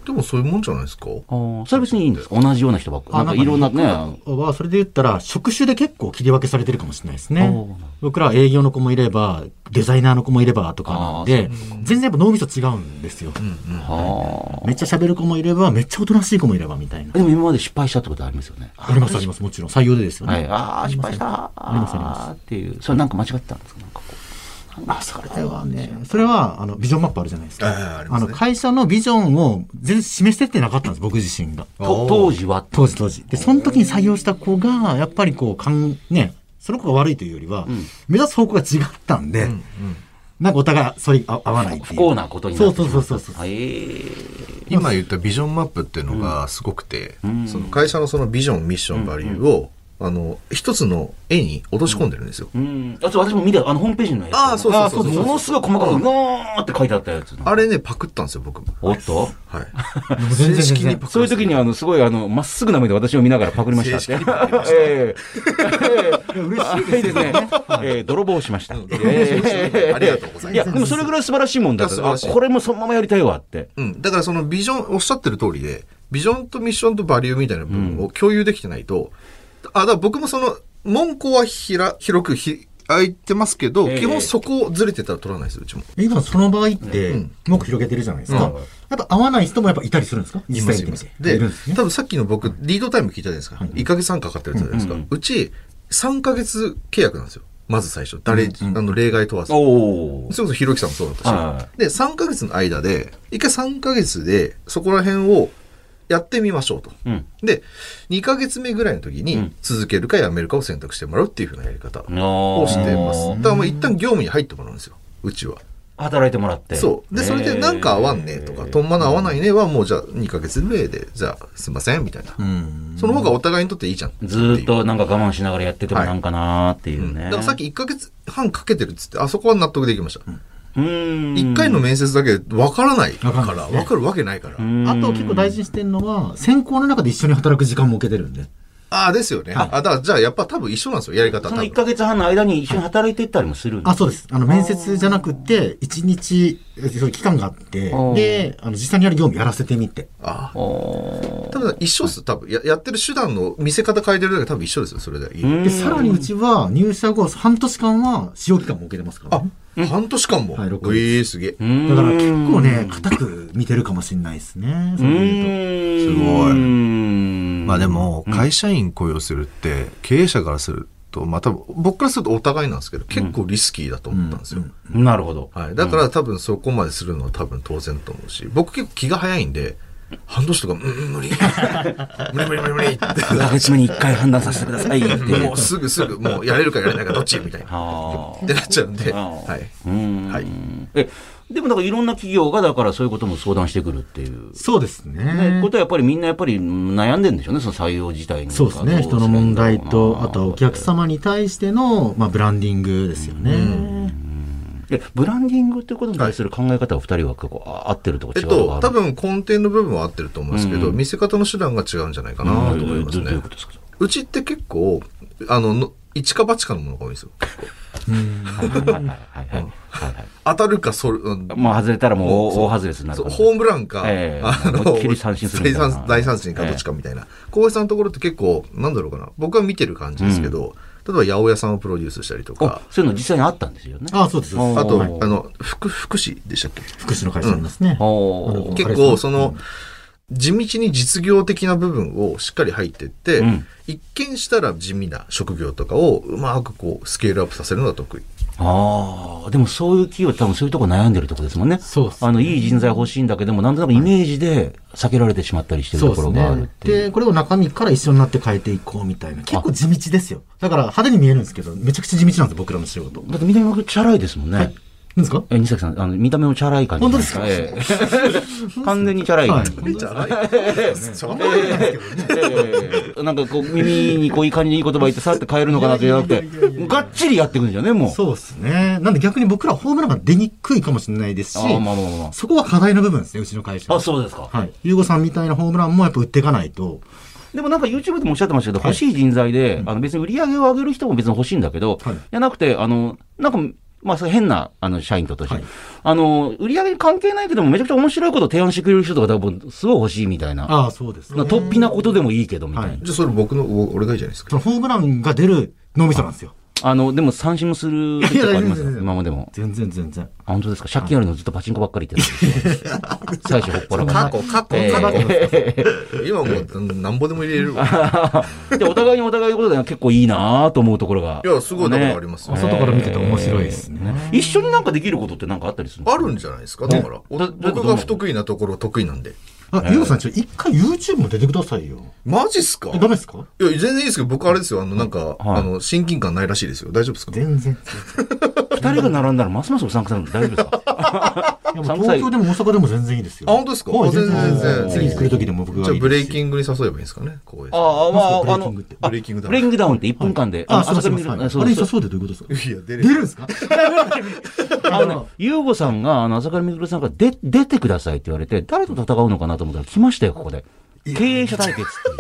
でもそういうもんじゃないですか？あーそれ別にいいんですか？同じような人ばっかり。なんかいろんなね、は、それで言ったら、職種で結構切り分けされてるかもしれないですね。僕らは営業の子もいれば、デザイナーの子もいればとかなんで、全然やっぱ脳みそ違うんですよ。はあめっちゃ喋る子もいれば、めっちゃおとなしい子もいればみたいな。でも今まで失敗したってことありますよね。ありますあります、もちろん。採用でですよね。はい。ああ、失敗した。ありますありますっていう。それなんか間違ってたんですか。あ、それはね、それは、あの、ビジョンマップあるじゃないですか。あーあねの、会社のビジョンを全然示せてなかったんです、僕自身が。と当時は？当時当時。で、その時に採用した子が、やっぱりこう、かん、ね、その子が悪いというよりは、目指す方向が違ったんで、なんかお互い、それあ合わないっていう。不幸なことになってそうそうそうそう。はい。えー今言ったビジョンマップっていうのがすごくて、その会社のそのビジョン、ミッション、バリューを、あの、一つの絵に落とし込んでるんですよ。うん。あと私も見た、あの、ホームページのやつ。あーそうそうそうそうものすごい細かく、うーって書いてあったやつ。あれね、パクったんですよ、僕も。おっと？はい。正式にパクそういう時に、あの、すごい、あの、まっすぐな目で私を見ながらパクりましたって。正式にパクりましたええ嬉しいですね。えー泥棒しました。えーありがとうございますいや、でもそれぐらい素晴らしいもんだった。あ、いや素晴らこれもそのままやりたいわって。うん。だからそのビジョン、おっしゃってる通りで、ビジョンとミッションとバリューみたいな部分を共有できてないと、あ、だから僕もその、門戸はひら、広くひ、開いてますけど、ええ基本そこをずれてたら取らないです、うちも。今その場合って、もく広げてるじゃないですか。うんやっぱ合わない人もやっぱいたりするんですか？実際に。で、いるんですね。多分さっきの僕、リードタイム聞いたじゃないですか。1ヶ月半かかってるじゃないですか。うち、3ヶ月契約なんですよ。まず最初。誰、あの、例外問わず。おそれこそひろきさんもそうだったし。はで、3ヶ月の間で、一回3ヶ月で、そこら辺をやってみましょうと。うん。で、2ヶ月目ぐらいの時にうん、続けるかやめるかを選択してもらうっていうふうなやり方おをしてます。だからもう一旦業務に入ってもらうんですよ。うちは。働いてもらって。そう。で、それでなんか合わんねとか、とんまの合わないねはもうじゃあ2ヶ月目で、じゃあすいませんみたいな。うん。その方がお互いにとっていいじゃん。ずーっとなんか我慢しながらやっててもなんかなーっていううんね。だからさっき1ヶ月半かけてるっつって、あそこは納得できました。うーん。1回の面接だけわからないか、わからわかるわけないから。うんあと結構大事にしてるのは、選考の中で一緒に働く時間も設けてるんで。ああ、ですよね。あ、だから、じゃあ、やっぱ多分一緒なんですよ、やり方。その多分1ヶ月半の間に一緒に働いていったりもするんですあ、そうです。あの、面接じゃなくて、1日、えそういう期間があってー、で、あの、実際にやる業務やらせてみて。ああ。おー多分一緒っす。多分や、やってる手段の見せ方変えてるだけ多分一緒ですよ、それで。で、さらにうちは、入社後、半年間は、使用期間も設けてますからね。あ、半年間も。はい六ヶ月ええすげえ。だから結構ね、硬く見てるかもしれないですね。そういうすごいいまあでも、会社員雇用するって、経営者からすると、まあ多分、僕からするとお互いなんですけど、結構リスキーだと思ったんですよ。なるほど。はい。だから多分そこまでするのは多分当然と思うし、僕結構気が早いんで、半年とか、うん、うん 無理。無理無理無理無理って。1ヶ月目に1回判断させてくださいって。もうすぐすぐ、もうやれるかやれないかどっちみたいな。あってなっちゃうんで、あはい。はい。え、でもだからいろんな企業がだからそういうことも相談してくるっていう。そうですね、ね。ことはやっぱりみんなやっぱり悩んでるんでしょうね、その採用自体に。そうですね。人の問題と、あとはお客様に対しての、まあ、ブランディングですよね。え、ブランディングってことに対する考え方は二人は結構あ合ってるとかえっ違うとかある？と、多分根底の部分は合ってると思うんですけど、見せ方の手段が違うんじゃないかなと思いますねうちって結構、あの、の一か八かのものが多いんですよ。当たるか、それ、うんまあ外れたらもう大大外れになるそうから。ホームランか、ええあの、思いっきり三振する大三振かどっちかみたいな。小林さんのところって結構、なんだろうかな。僕は見てる感じですけど、例えば八百屋さんをプロデュースしたりとあか、そういうの実際にあったんですよね。あそうです。ああと、はいあの、福、福祉でしたっけ？福祉の会社ありますね。うん結構、その、地道に実業的な部分をしっかり入ってって、うん一見したら地味な職業とかをうまくこう、スケールアップさせるのが得意。ああ、でもそういう企業多分そういうとこ悩んでるとこですもんね。そうっすあの、いい人材欲しいんだけども、なんとなくイメージで避けられてしまったりしてるところがあるっね。ていう。で、これを中身から一緒になって変えていこうみたいな。結構地道ですよ。だから派手に見えるんですけど、めちゃくちゃ地道なんですよ、僕らの仕事。だって見た目もチャラいですもんね。何ですか？え、西崎さん、あの、見た目もチャラい感じ本当ですか？ええ完全にチャラい感じ。はいじゃないなんかこう、耳にこういい感じにいい言葉言ってさって変えるのかなってじゃなくてがっちりやっていくんですよね、もう。そうですね。なんで逆に僕らホームランが出にくいかもしれないですし、ああ、まあまあまあそこは課題の部分ですね、うちの会社まあ。あ、そうですか。はい。ゆうごさんみたいなホームランもやっぱ打っていかないと。でもなんか YouTube でもおっしゃってましたけど、欲しい人材で、あの別に売り上げを上げる人も別に欲しいんだけど、はいじゃなくて、あの、なんか、まあ、変な、あの、社員ととして、はいあの、売り上げに関係ないけども、めちゃくちゃ面白いことを提案してくれる人とか多分、すごい欲しいみたいな。ああ、そうですね。な突飛なことでもいいけど、みたいな。はいじゃあそれ僕の、お俺がいいじゃないですか。そのホームランが出る脳みそなんですよ。あの、でも三振もする時とかあります今までも。全然全然。あ本当ですか？借金あるのずっとパチンコばっかり言ってた。最初ほっぱらか過去、過去、え過去。え今もう、うんなんぼでも入れるわ。で、お互いにお互いのことで結構いいなと思うところが。いや、すごいだからありますよ。外から見てて面白いですね。一緒になんかできることってなんかあったりするあるんじゃないですか？だから、僕が不得意なところ得意なんで。あ、ゆうごさん、ちょ、一回 YouTube も出てくださいよ。マジっすか？えダメですか？いや、全然いいですけど、僕あれですよ、あの、なんか、あの、親近感ないらしいですよ。大丈夫ですか？全然。二人が並んだらますますおさんくさん大丈夫ですか？東京でも大阪でも全然いいですよ。あ本当ですか？全然。全然次来る時でも僕じゃあ、がいいブレインキングに誘えばいいんですかね、こういう。ああ、まあ、あの、ブレイキングダウン。ブレイキングダウンって1分間で、あ、のそうそうそう。朝はいかあれ、そうでどういうことですか？いや、出れ出るんですか？あのね、ゆうごさんが、あの、朝倉みくるさんが出、出てくださいって言われて、誰と戦うのかなと思ったら来ましたよ、ここで。経営者対決っていう。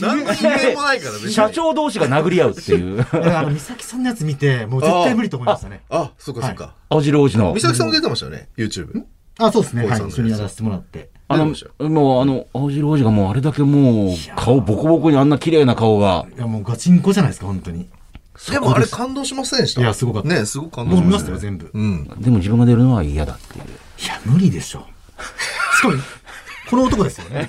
何の因縁もないから、別に社長同士が殴り合うっていう。あの、美咲さんのやつ見て、もう絶対無理と思いましたね。あ、そうかそうか。青白王子の美。咲さんも出てましたよね、YouTube。あ、そうですね。はい。一緒にやらせてもらって。あの、もう、あの、青白王子がもうあれだけもう、顔ボコボコにあんな綺麗な顔が。いや、もうガチンコじゃないですか、本当に。でもあれ感動しませんでしたいやすごかったね、すごく感動しましたよ、全部。うん。でも自分が出るのは嫌だっていう。いや、無理でしょ。しかも、この男ですよね。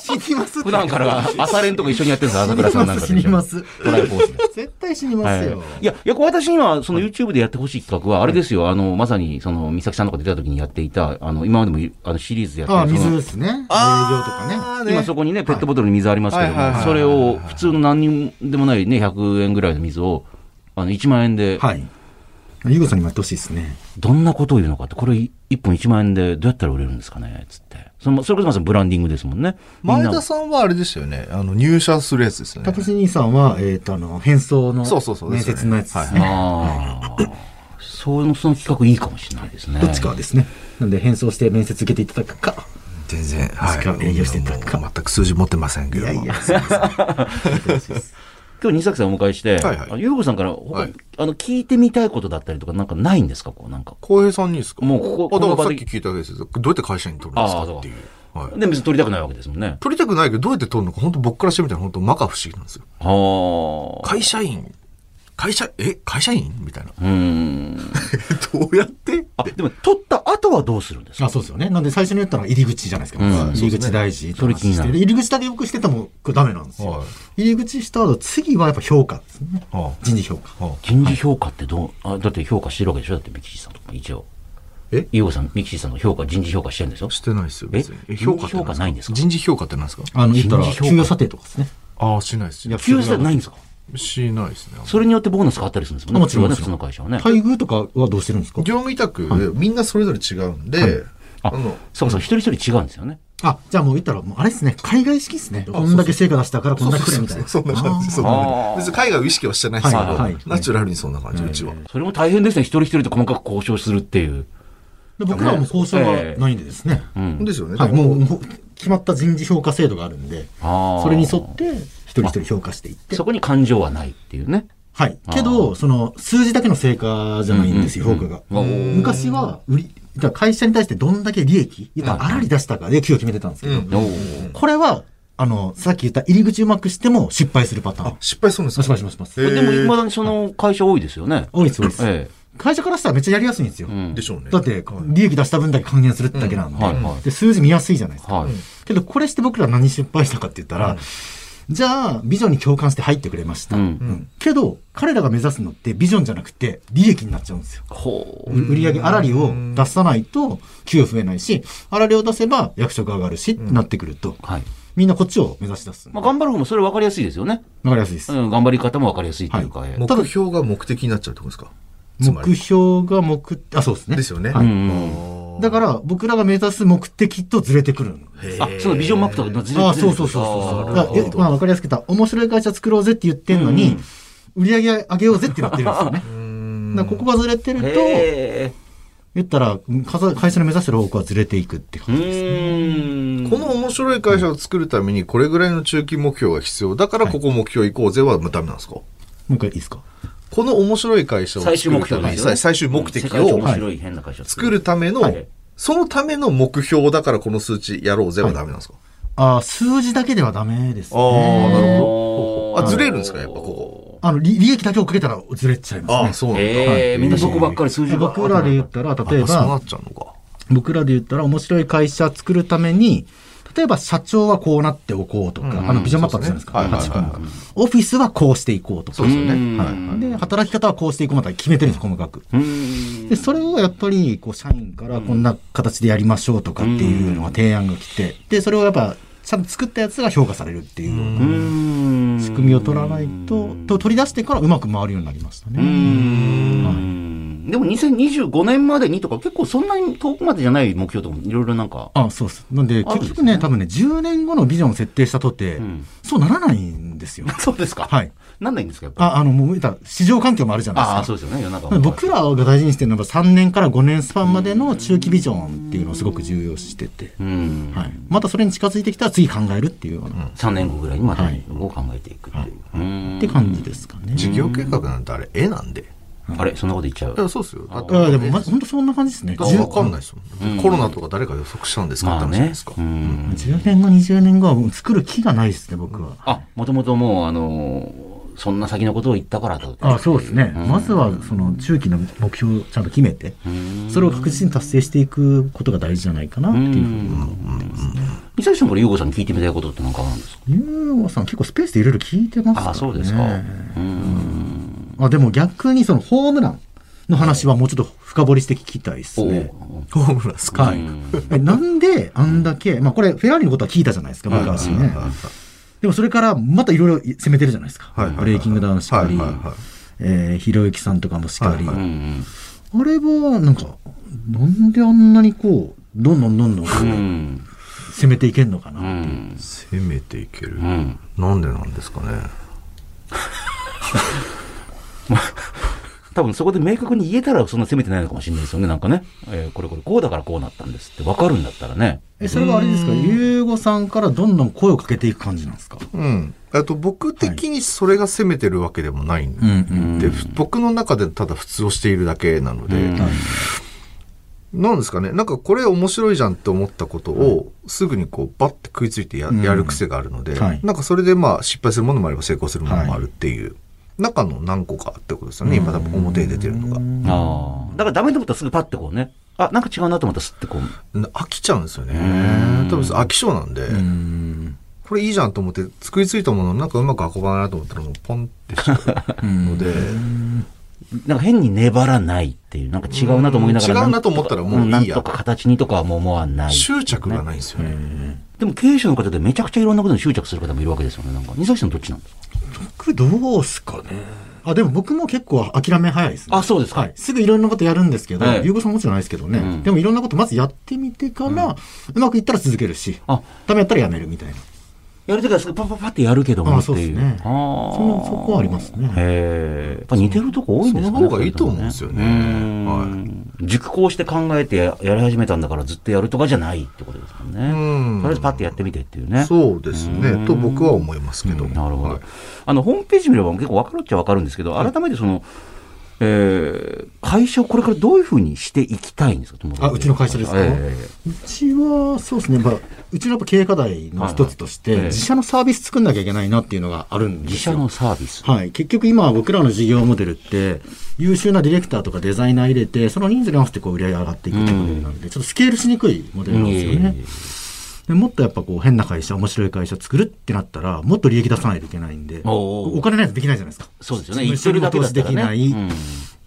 死にますって普段から朝練とか一緒にやってるんです朝倉さんなんか死にます。トライフォースで。絶対死にますよ。いや、いや、私には、その YouTube でやってほしい企画は、あれですよ、あの、まさに、その、美咲さんとか出た時にやっていた、あの、今までもい、あの、シリーズでやってああ、水ですね。営業とかね。今そこにね、ペットボトルに水ありますけども、それを、普通の何人でもないね、100円ぐらいの水を、あの、1万円で、はい。ゆうごさんにもやってほしいですね。どんなことを言うのかって、これ1本1万円でどうやったら売れるんですかね、つって。その、それこそまさにブランディングですもんね。前田さんはあれでしたよね。あの、入社するやつですよね。高橋兄さんは、えっ、と、あの、変装のそうそうそう面接のやつですね。ああ。その、その企画いいかもしれないですね。どっちかはですね。なんで、変装して面接受けていただくか。全然、はい。しか営業してたかもう全く数字持ってませんけども。いやいや、すいません。今日西崎さんお迎えして、はいはいあゆうこさんから他、はいあの聞いてみたいことだったりとかなんかないんですかこうなんか。浩平さんにですか？もうここあ、でさっき聞いたわけですよ。どうやって会社に取るんですかっていう。はい。で別に取りたくないわけですもんね。取りたくないけど、どうやって取るのか、本当僕からしてみたら本当摩訶不思議なんですよ。はあ。会社員会社、え会社員？みたいな。う。どうやって？あ、でも取った後はどうするんですか？あそうですよね。なんで最初に言ったのは入り口じゃないですか。うん入り口大事って話それ気になるしてで入り口だけよくしててもこれダメなんですよ。はい入り口した後、次はやっぱ評価ですね。は人事評価。あは人事評価ってどう、あ、だって評価してるわけでしょ？だってミキシーさんとか一応。え？ゆうこさん、ミキシーさんの評価、人事評価してるんでしょ？あしてないですよ、え？別に。人事評価ないんですか？人事評価って何ですか？あの、言ったら、給与査定とかですね。ああ、しないですよ。給与ないんですか？しないですね。それによってボーナス変わったりするんですもんね。もちろんね、普通の会社はね。待遇とかはどうしてるんですか？業務委託、みんなそれぞれ違うんで、ああの、そうそう、一人一人違うんですよね。あ、じゃあもう言ったら、もうあれですね、海外式ですね。こんだけ成果出したからこんだけくれみたいな。そんな感じ、そんな感じ。別に海外を意識はしてないですけど、はいはいナチュラルにそんな感じ、うちは。それも大変ですね。一人一人と細かく交渉するっていう。で僕らはもう交渉がないんでですね。うん。ですよね。はい、もうもう決まった人事評価制度があるんで、あーそれに沿って一人一人評価していって。そこに感情はないっていうね。はい。けど、その数字だけの成果じゃないんですよ、評価が。昔は、売り、会社に対してどんだけ利益、言ったら粗利出したかで給与決めてたんですけど、これは、あの、さっき言った入り口うまくしても失敗するパターン。失敗するんですか？しますしますします。でも、未だにその会社多いですよね。多いです、多いです。え会社からしたらめっちゃやりやすいんですよ。でしょうね。だって、利益出した分だけ還元するってだけなんで、数字見やすいじゃないですか。はい。けど、これして僕ら何失敗したかって言ったら、じゃあ、ビジョンに共感して入ってくれました。うんうんけど、彼らが目指すのってビジョンじゃなくて、利益になっちゃうんですよ。売上粗利を出さないと、給与増えないし、粗利を出せば役職上がるし、ってなってくると、はい。みんなこっちを目指し出す。まあ、わ頑張る方もそれ分かりやすいですよね。かりやすいです。うん、頑張り方も分かりやすいというか。ええ目標が目的になっちゃうってことですか？つまり目標が目、あ、そうですね。ですよね。はいうん。だから、僕らが目指す目的とずれてくるあ、そのビジョンマップとかずれてあそうそうそうそう。まあ、わかりやすく言ったら、面白い会社作ろうぜって言ってんのに、売り上げ上げようぜってなってるんですよね。だここがずれてると。言ったら、会社の目指してる方向はずれていくってう感じです。ーん。この面白い会社を作るためにこれぐらいの中期目標が必要。だからここ目標行こうぜはダメなんですか？もう一回いいですか？この面白い会社を作最終るため。最終目的を作るための、はいそのための目標だからこの数値やろうぜはダメなんですか、あ数字だけではダメですね。ああ、なるほほど。あ、ずれるんですか？やっぱここ。あの、利利益だけをかけたらずれちゃいますね。ああ、そうなんだ。ええ、みんなそこばっかり数字ばっか僕らで言ったら、例えあそうなば、っちゃうのか。僕らで言ったら面白い会社作るために、例えば社長はこうなっておこうとか、うんあのビジョンマップあったじゃないですか。そうですね8分のオフィスはこうしていこうとか。そうですよね。うんはい。で、働き方はこうしていこうまた決めてるんです、細かく。で、それをやっぱり、こう、社員からこんな形でやりましょうとかっていうのが提案が来て、で、それをやっぱ、ちゃんと作ったやつが評価されるっていうよううな仕組みを取らないと、と取り出してからうまく回るようになりましたうーね。ん。でも2025年までにとか結構そんなに遠くまでじゃない目標とかもいろいろなんか。あ、そうです。なんで、結局ね、多分ね、10年後のビジョンを設定したとて、んそうならないんですよ。そうですか。はい。なんないんですかやっぱり。あ、あの、もう言ったら市場環境もあるじゃないですか。ああ、そうですよね。世の中も僕らが大事にしてるのは3年から5年スパンまでの中期ビジョンっていうのをすごく重要視してて、うん。はい、またそれに近づいてきたら次考えるっていうような、3年後ぐらいにまたはいを考えていくっていう。うーんって感じですかね。事業計画なんてあれ、絵なんで。あれそんなこと言っちゃう？い。や、そうですよ。だってあでも、ま、本当そんな感じですね。わかんないですもん。コロナとか誰か予測したんですか？ってまあね話じゃないですか。。うん。10年後、20年後はもう作る気がないですね、僕は。あ、もともともう、あのーそんな先のことを言ったからと。あそうですね。まずは、その、中期の目標をちゃんと決めて、それを確実に達成していくことが大事じゃないかなっていうふうに思ってますね。三崎さんから優子さんに聞いてみたいことって何かあるんですか？ゆうごさん結構スペースでいろいろ聞いてますからね。あ、そうですか。うーん。あ、でも逆にその、ホームランの話はもうちょっと深掘りして聞きたいですおね。ホームランですか？はい。えなんであんだけ、まあこれ、フェラーリのことは聞いたじゃないですか、昔ね。でもそれからまたいろいろ攻めてるじゃないですか。はいはいはいブレイキングダウンしかりはいはいはい、えーひろゆきさんとかもしかり。はいはいうんあれは、なんか、なんであんなにこう、どんどんどんどん攻めていけんのかな。うん。攻めていける。うん。なんでなんですかね。多分そこで明確に言えたらそんな責めてないのかもしれないですよね、なんかね。えーこれこれこうだからこうなったんですって分かるんだったらね。え、それはあれですか、ゆうごさんからどんどん声をかけていく感じなんですか？うん。あと僕的にそれが責めてるわけでもないんで、うんうん僕の中でただ普通をしているだけなので、なんですかね、なんかこれ面白いじゃんって思ったことを、すぐにこうバッて食いついてや,、うん。やる癖があるので、はい。なんかそれでまあ失敗するものもあれば成功するものもあるっていう、中の何個かってことですよね、今多分表に出てるのが。ああ。だからダメと思ったらすぐパッてこうね。あ、なんか違うなと思ったらすってこう。飽きちゃうんですよね。多分飽き性なんで、うん。これいいじゃんと思って作りついたものなんかうまく運ばないなと思ったらもうポンってしちゃうので、なんか変に粘らないっていう、なんか違うなと思いながら。うん違うなと思ったらもういいやなんとか形にとかはもう思わない。執着がないんですよね。でも経営者の方でめちゃくちゃいろんなことに執着する方もいるわけですよね。なんか、西崎さんどっちなんですか？僕どうすかね。あ、でも僕も結構諦め早いですね。あそうですかはい。すぐいろんなことやるんですけど、ええゆうごさんもちろんないですけどね。うんでもいろんなことまずやってみてから、うまくいったら続けるし、あダメやったらやめるみたいな。やるときはすぐパッパッパってやるけどもあっていう。そうですねそのそこはありますねへえ。やっぱ似てるとこ多いんですかね。その方がいいと思うんですよねうん熟考して考えてややり始めたんだからずっとやるとかじゃないってことですもんね。うんとりあえずパッてやってみてっていうね。そうですね。と僕は思いますけど。なるほど、はいあの、ホームページ見れば結構分かるっちゃ分かるんですけど、改めてその、えー会社をこれからどういうふうにしていきたいんですか？あうちの会社ですか？えうちは、そうですね、まあ、うちのやっぱ経営課題の一つとして、はいはい。ええ自社のサービス作んなきゃいけないなっていうのがあるんです自社のサービス。はい。結局今僕らの事業モデルって、優秀なディレクターとかデザイナー入れて、その人数に合わせてこう売り上げ上がっていくっていうモデルなんで、ちょっとスケールしにくいモデルなんですよね。でもっとやっぱこう変な会社、面白い会社作るってなったら、もっと利益出さないといけないんで、お金ないとできないじゃないですか。そうですよね。事言ってるだけだできない、うん。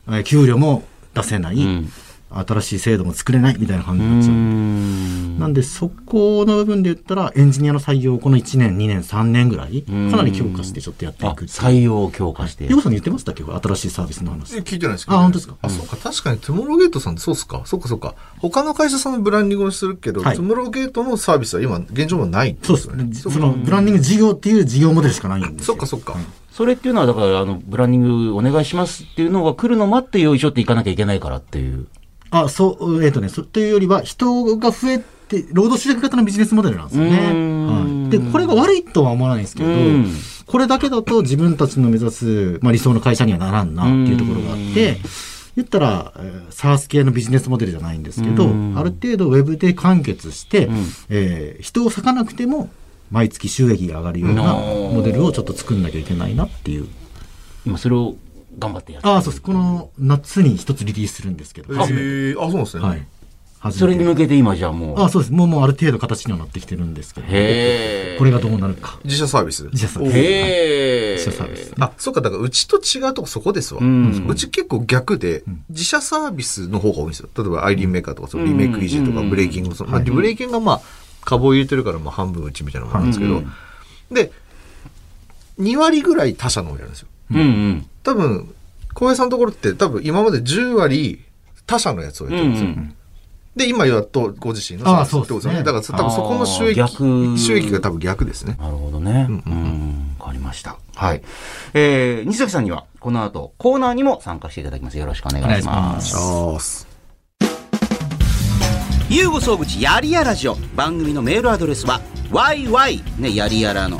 えー給料も出せない、ん新しい制度も作れないみたいな感じになっちゃう。うんなんで、そこの部分で言ったら、エンジニアの採用をこの1年、2年、3年ぐらい、かなり強化してちょっとやっていあく。採用を強化して。ヨコさんに言ってましたっけ？ど、新しいサービスの話。え聞いてないですけど、あ本当ですか？あ、そうか。確かに、トゥモローゲートさんってそうっすか。そうか、そうか。他の会社さんのブランディングをするけど、はいトゥモローゲートのサービスは今、現状はないそうですね。その、ブランディング事業っていう事業モデルしかないんですよ。そっか、そっか。それっていうのは、だから、あの、ブランディングお願いしますっていうのが来るのを待って用意しようっていかなきゃいけないからっていう。あ、そう、えっ、とね、そというよりは、人が増えて、労働集約型のビジネスモデルなんですよね。うーんはい。で、これが悪いとは思わないんですけどうん、これだけだと自分たちの目指す、まあ、理想の会社にはならんなっていうところがあって、言ったら、えー、サース系のビジネスモデルじゃないんですけど、ある程度ウェブで完結して、えー人を割かなくても、毎月収益が上がるようなモデルをちょっと作んなきゃいけないなっていう。今、それを頑張ってやってああ、そうです。この夏に一つリリースするんですけど。えー、あ、そうなんですね。はい。それに向けて今じゃあもう。あそうです。もう、もうある程度形にはなってきてるんですけど。へえ。これがどうなるか。自社サービス。自社サービス。へえ。自社サービス。あ、そうか、だからうちと違うとこそこですわ。んうち結構逆で、自社サービスの方が多いんですよ。例えばアイリンメーカーとか、そのリメイクイージーとか、ブレイキング、そのまあ、ブレイキングがまあ、株を入れてるから、まあ半分うちみたいなものなんですけど、で、2割ぐらい他社の方やるんですよ。うんうん。多分、小平さんのところって多分今まで10割他社のやつをやってるんですよ。うんで、今やっとご自身のサービスってことですよね。あだから多分そこの収益収益が多分逆ですね。なるほどね。うん。わかりました。はい。えー、西崎さんには、この後、コーナーにも参加していただきます。よろしくお願いします。お願いしあす。ゆうご総口やりやラジオ番組のメールアドレスは yy ねやりやらの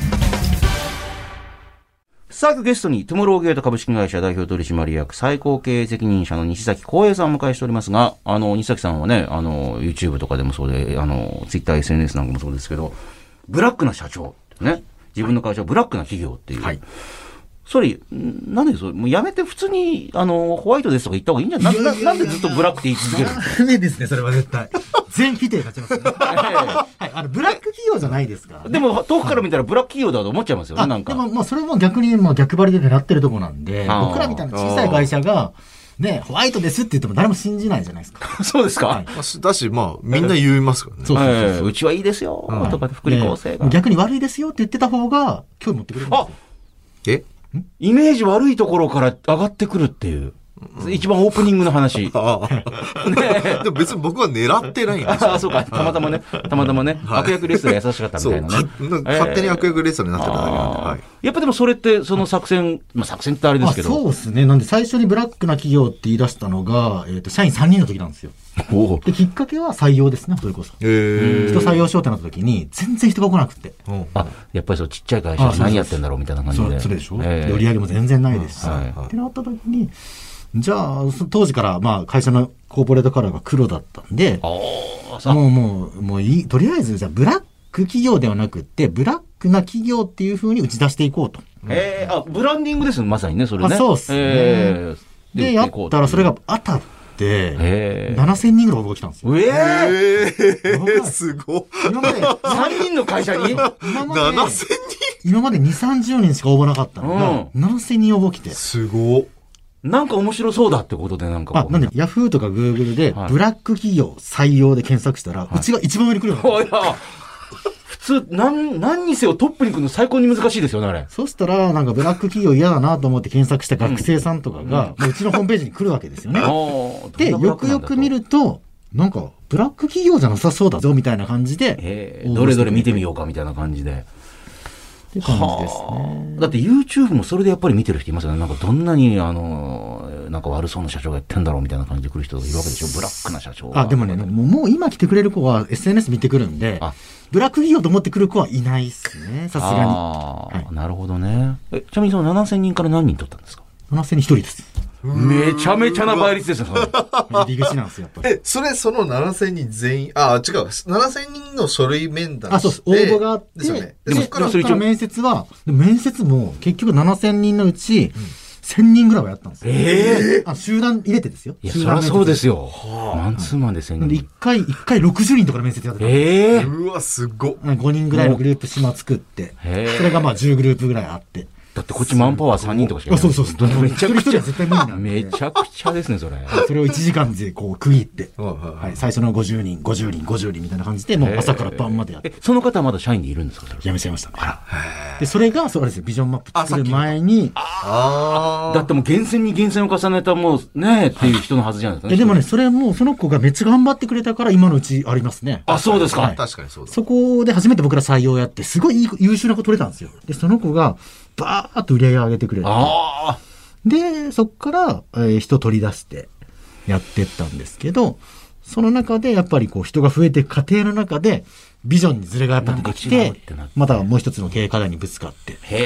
さあ、ゲストに、トゥモローゲート株式会社代表取締役最高経営責任者の西崎光栄さんをお迎えしておりますが、あの、西崎さんはね、あの、YouTube とかでもそうで、あの、Twitter、SNS なんかもそうですけど、ブラックな社長、ね。自分の会社はブラックな企業っていう。はいそれ、んなんでそれ、もうやめて普通に、あの、ホワイトですとか言った方がいいんじゃないなななんでずっとブラックって言い続けるダメですね、それは絶対。全否定勝ちますね。はい。あの、ブラック企業じゃないですから、ね。でも、遠くから見たらブラック企業だと思っちゃいますよね、あなんか。でも、まあ、それも逆に、まあ、逆張りで狙ってるとこなんで、僕らみたいな小さい会社が、ね、ホワイトですって言っても誰も信じないじゃないですか。そうですか、はいまあしだし、まあ、みんな言いますからね。そうそうそうええうちはいいですよ、とか、福利厚生が。で逆に悪いですよって言ってた方が、興味持ってくれるんですあよ。え？イメージ悪いところから上がってくるっていう。一番オープニングの話。ああ。でも別に僕は狙ってないんですよ。ああ、そうか。たまたまね。たまたまね。悪役レスラー優しかったみたいなねか。勝手に悪役レーサーになってただけなんで。はい。やっぱでもそれって、その作戦、まあ作戦ってあれですけあそうど。ですね。なんで最初にブラックな企業って言い出したのが、えっ、と、社員3人の時なんですよ。おで、きっかけは採用ですね、それこそ。え人採用しようってなった時に、全然人が来なくて。ー。あ、やっぱりそう、ちっちゃい会社何やってんだろうみたいな感じで。そうそれでしょ、売り上げも全然ないですし。はいってなった時に、じゃあ、そ当時から、まあ、会社のコーポレートカラーが黒だったんで、ああ、さもうもう、もういい、とりあえず、じゃあ、ブラック企業ではなくって、ブラックな企業っていう風に打ち出していこうと。ええあ、ブランディングですね、まさにね、それね。あそうっすねええで、やったらそれが当たって、ええ7000人ぐらい応募が来たんですよ。ええー、すごい。今まで、3人の会社に？今まで、7000今まで2、30人しか応募なかったのが、7000人応募来て人。。すごい。なんか面白そうだってことで、なんか。あ、なんで、ヤフーとかグーグルで、はいブラック企業採用で検索したら、うちが一番上に来るようになった いや、普通、なん、何にせよトップに来るの最高に難しいですよね、あれ。そしたら、なんかブラック企業嫌だなと思って検索した学生さんとかが、もううちのホームページに来るわけですよね。で、よくよく見る。ると、なんか、ブラック企業じゃなさそうだぞ、みたいな感じで、ええどれどれ見てみよようかみたいな感じで。うって感じですね。だって YouTube もそれでやっぱり見てる人いますよね。なんかどんなに、あの、なんか悪そうな社長がやってんだろうみたいな感じで来る人がいるわけでしょ。ブラックな社長があ、でもね、もう今来てくれる子は SNS 見てくるんであ、ブラック企業と思ってくる子はいないっすね、さすがああ、はなるほどね。え、ちなみにその7000人から何人取ったんですか？に。7000人一人です。めちゃめちゃな倍率ですよ、それ。入り口なんですよ、やっぱり。え、それ、その7000人全員、あ、違う。7000人の書類面談あ、そうです。応募があって、ですよね。で、そでそっからこから面接は、で面接も結局7000人のうち、1000人ぐらいはやったんですよ。ええあ集団入れてですよ。いや、そりゃそうですよ。よ。マンツーマンで1000なんで、人一。回、一回60人とかで面接やってたんですええうわ、すごっ。5人ぐらいのグループ島作って、それがまあ10グループぐらいあって。だってこっちマンパワー3人とかしかいあ、ない。そうそうそう。めちゃくちゃ絶対無理な。めちゃくちゃですね、それ。それを1時間でこう区切って、はい最初の50人、50人、50人みたいな感じで、もう朝から晩までやって、え、その方はまだ社員でいるんですかやめちゃいましたね。で、それが、そうですよ、ビジョンマップ作る前に、あだってもう厳選に厳選を重ねたもうねっていう人のはずじゃないですか。えでもね、それもその子がめっちゃ頑張ってくれたから今のうちありますね。あ、そうですか。はい確かにそうだ。そこで初めて僕ら採用やって、すごい優秀な子取れたんですよ。で、その子が、バーっと売り上げ上げてくれて。あで、そこから、えー人取り出してやってったんですけど、その中でやっぱりこう人が増えていく過程の中で、ビジョンにズレがやっぱ出てきててまたもう一つの経営課題にぶつかって。あ。へ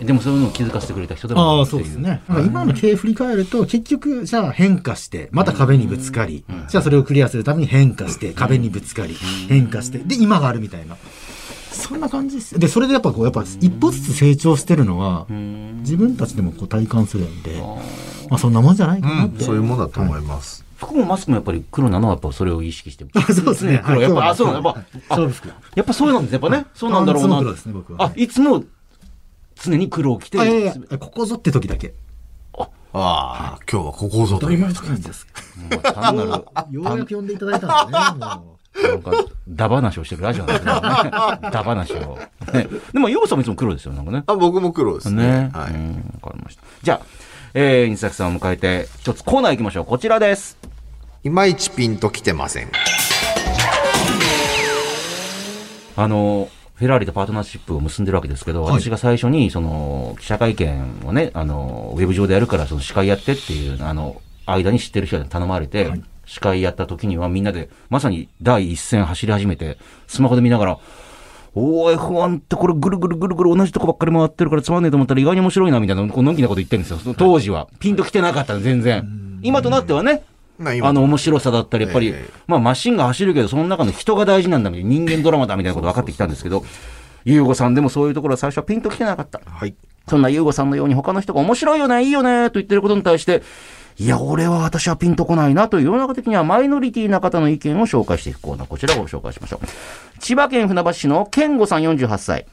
え。でもそういうのを気づかせてくれた人でもああ、そうですね。今の経営振り返ると、結局、じゃあ変化して、また壁にぶつかり、じゃあそれをクリアするために変化して、壁にぶつかり、変化して、で、今があるみたいな。そんな感じです。で、それでやっぱこう、やっぱ一歩ずつ成長してるのは、自分たちでもこう体感するんで、まあそんなもんじゃないかなって。そういうもんだと思います。服もマスクもやっぱり黒なのはやっぱそれを意識して。あそうですね。黒。やっぱ、はいあ、そうなのやっぱ。やっぱそうなんですね。やっぱね。そうなんだろうなですね僕はあ、いつも常に黒を着て。あ、いやいや、ここぞって時だけ。ああ、今日はここぞと当たり前じです。もう単なる、ようやく呼んでいただいたんでね、もう。なんか、ダ話をしてるラジオなんですけどね。ダ話を。ね、でも、ヨウさんもいつも黒ですよ、なんかね。あ、僕も黒ですね。ね。はい。うん、わかりました。じゃあ、えー、西崎さんを迎えて、一つコーナー行きましょう。こちらです。いまいちピンときてません。あの、フェラーリとパートナーシップを結んでるわけですけど、はい私が最初に、その、記者会見をね、あの、ウェブ上でやるから、その司会やってっていう、あの、間に知ってる人に頼まれて、はい司会やった時にはみんなで、まさに第一線走り始めて、スマホで見ながら、おー、F1 ってこれぐるぐるぐるぐる同じとこばっかり回ってるからつまんねえと思ったら意外に面白いな、みたいな、こうのんきなこと言ってるんですよ。その当時は。ピンと来てなかったの、全然。今となってはね、まあの、面白さだったり、やっぱり、ええまあ、マシンが走るけど、その中の人が大事なんだみたいな、人間ドラマだみたいなこと分かってきたんですけど、ゆうごさんでもそういうところは最初はピンと来てなかった。はい。そんなゆうごさんのように他の人が面白いよね、いいよね、と言ってることに対して、いや、俺は私はピンとこないなという世の中的にはマイノリティな方の意見を紹介していくコーナー、こちらをご紹介しましょう。千葉県船橋市の健吾さん48歳。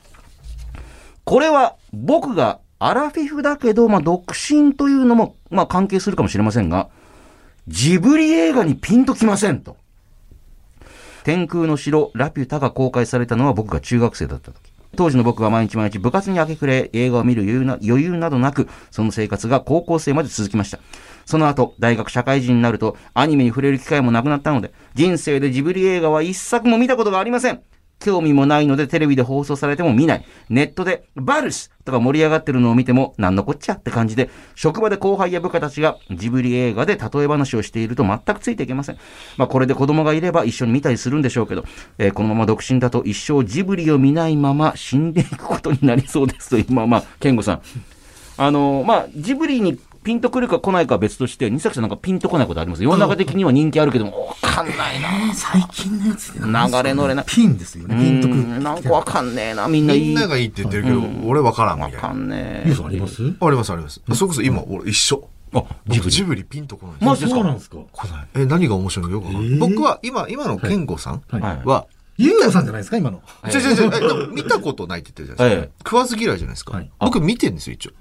これは僕がアラフィフだけど、まあ、独身というのも、まあ、関係するかもしれませんが、ジブリ映画にピンときませんと。天空の城、ラピュタが公開されたのは僕が中学生だった時。当時の僕は毎日毎日部活に明け暮れ、映画を見る余裕な余裕などなく、その生活が高校生まで続きました。その後、大学社会人になると、アニメに触れる機会もなくなったので、人生でジブリ映画は一作も見たことがありません。興味もないのでテレビで放送されても見ない。ネットでバルスとか盛り上がってるのを見ても何のこっちゃって感じで、職場で後輩や部下たちがジブリ映画で例え話をしていると全くついていけません。まあこれで子供がいれば一緒に見たりするんでしょうけど、えーこのまま独身だと一生ジブリを見ないまま死んでいくことになりそうですという、まあまあ、健吾さん。あのーまあ、ジブリにピンとくるか来ないかは別として、西崎さんなんかピンとこないことあります世の中的には人気あるけども、わかんないな。最近のやつで流れ乗れなピンですよね。ピンとくる。うんなんかわかんねえな、みんないい。みんながいいって言ってるけど、俺わからんみたいわかな。んねえあります？ありますあります。それこそ今、俺一緒。あ、ジブリ。僕ジブリピンとこない。マジですか？そうなんですか来ない。え、何が面白いの？よくわかんない。えー僕は今、今の健吾さんはいはいは、ユウさんじゃないですか今の。違う違う違うえでも見たことないって言ってるじゃないですええか。食わず嫌いじゃないですかはい。僕見てんですよ、一応。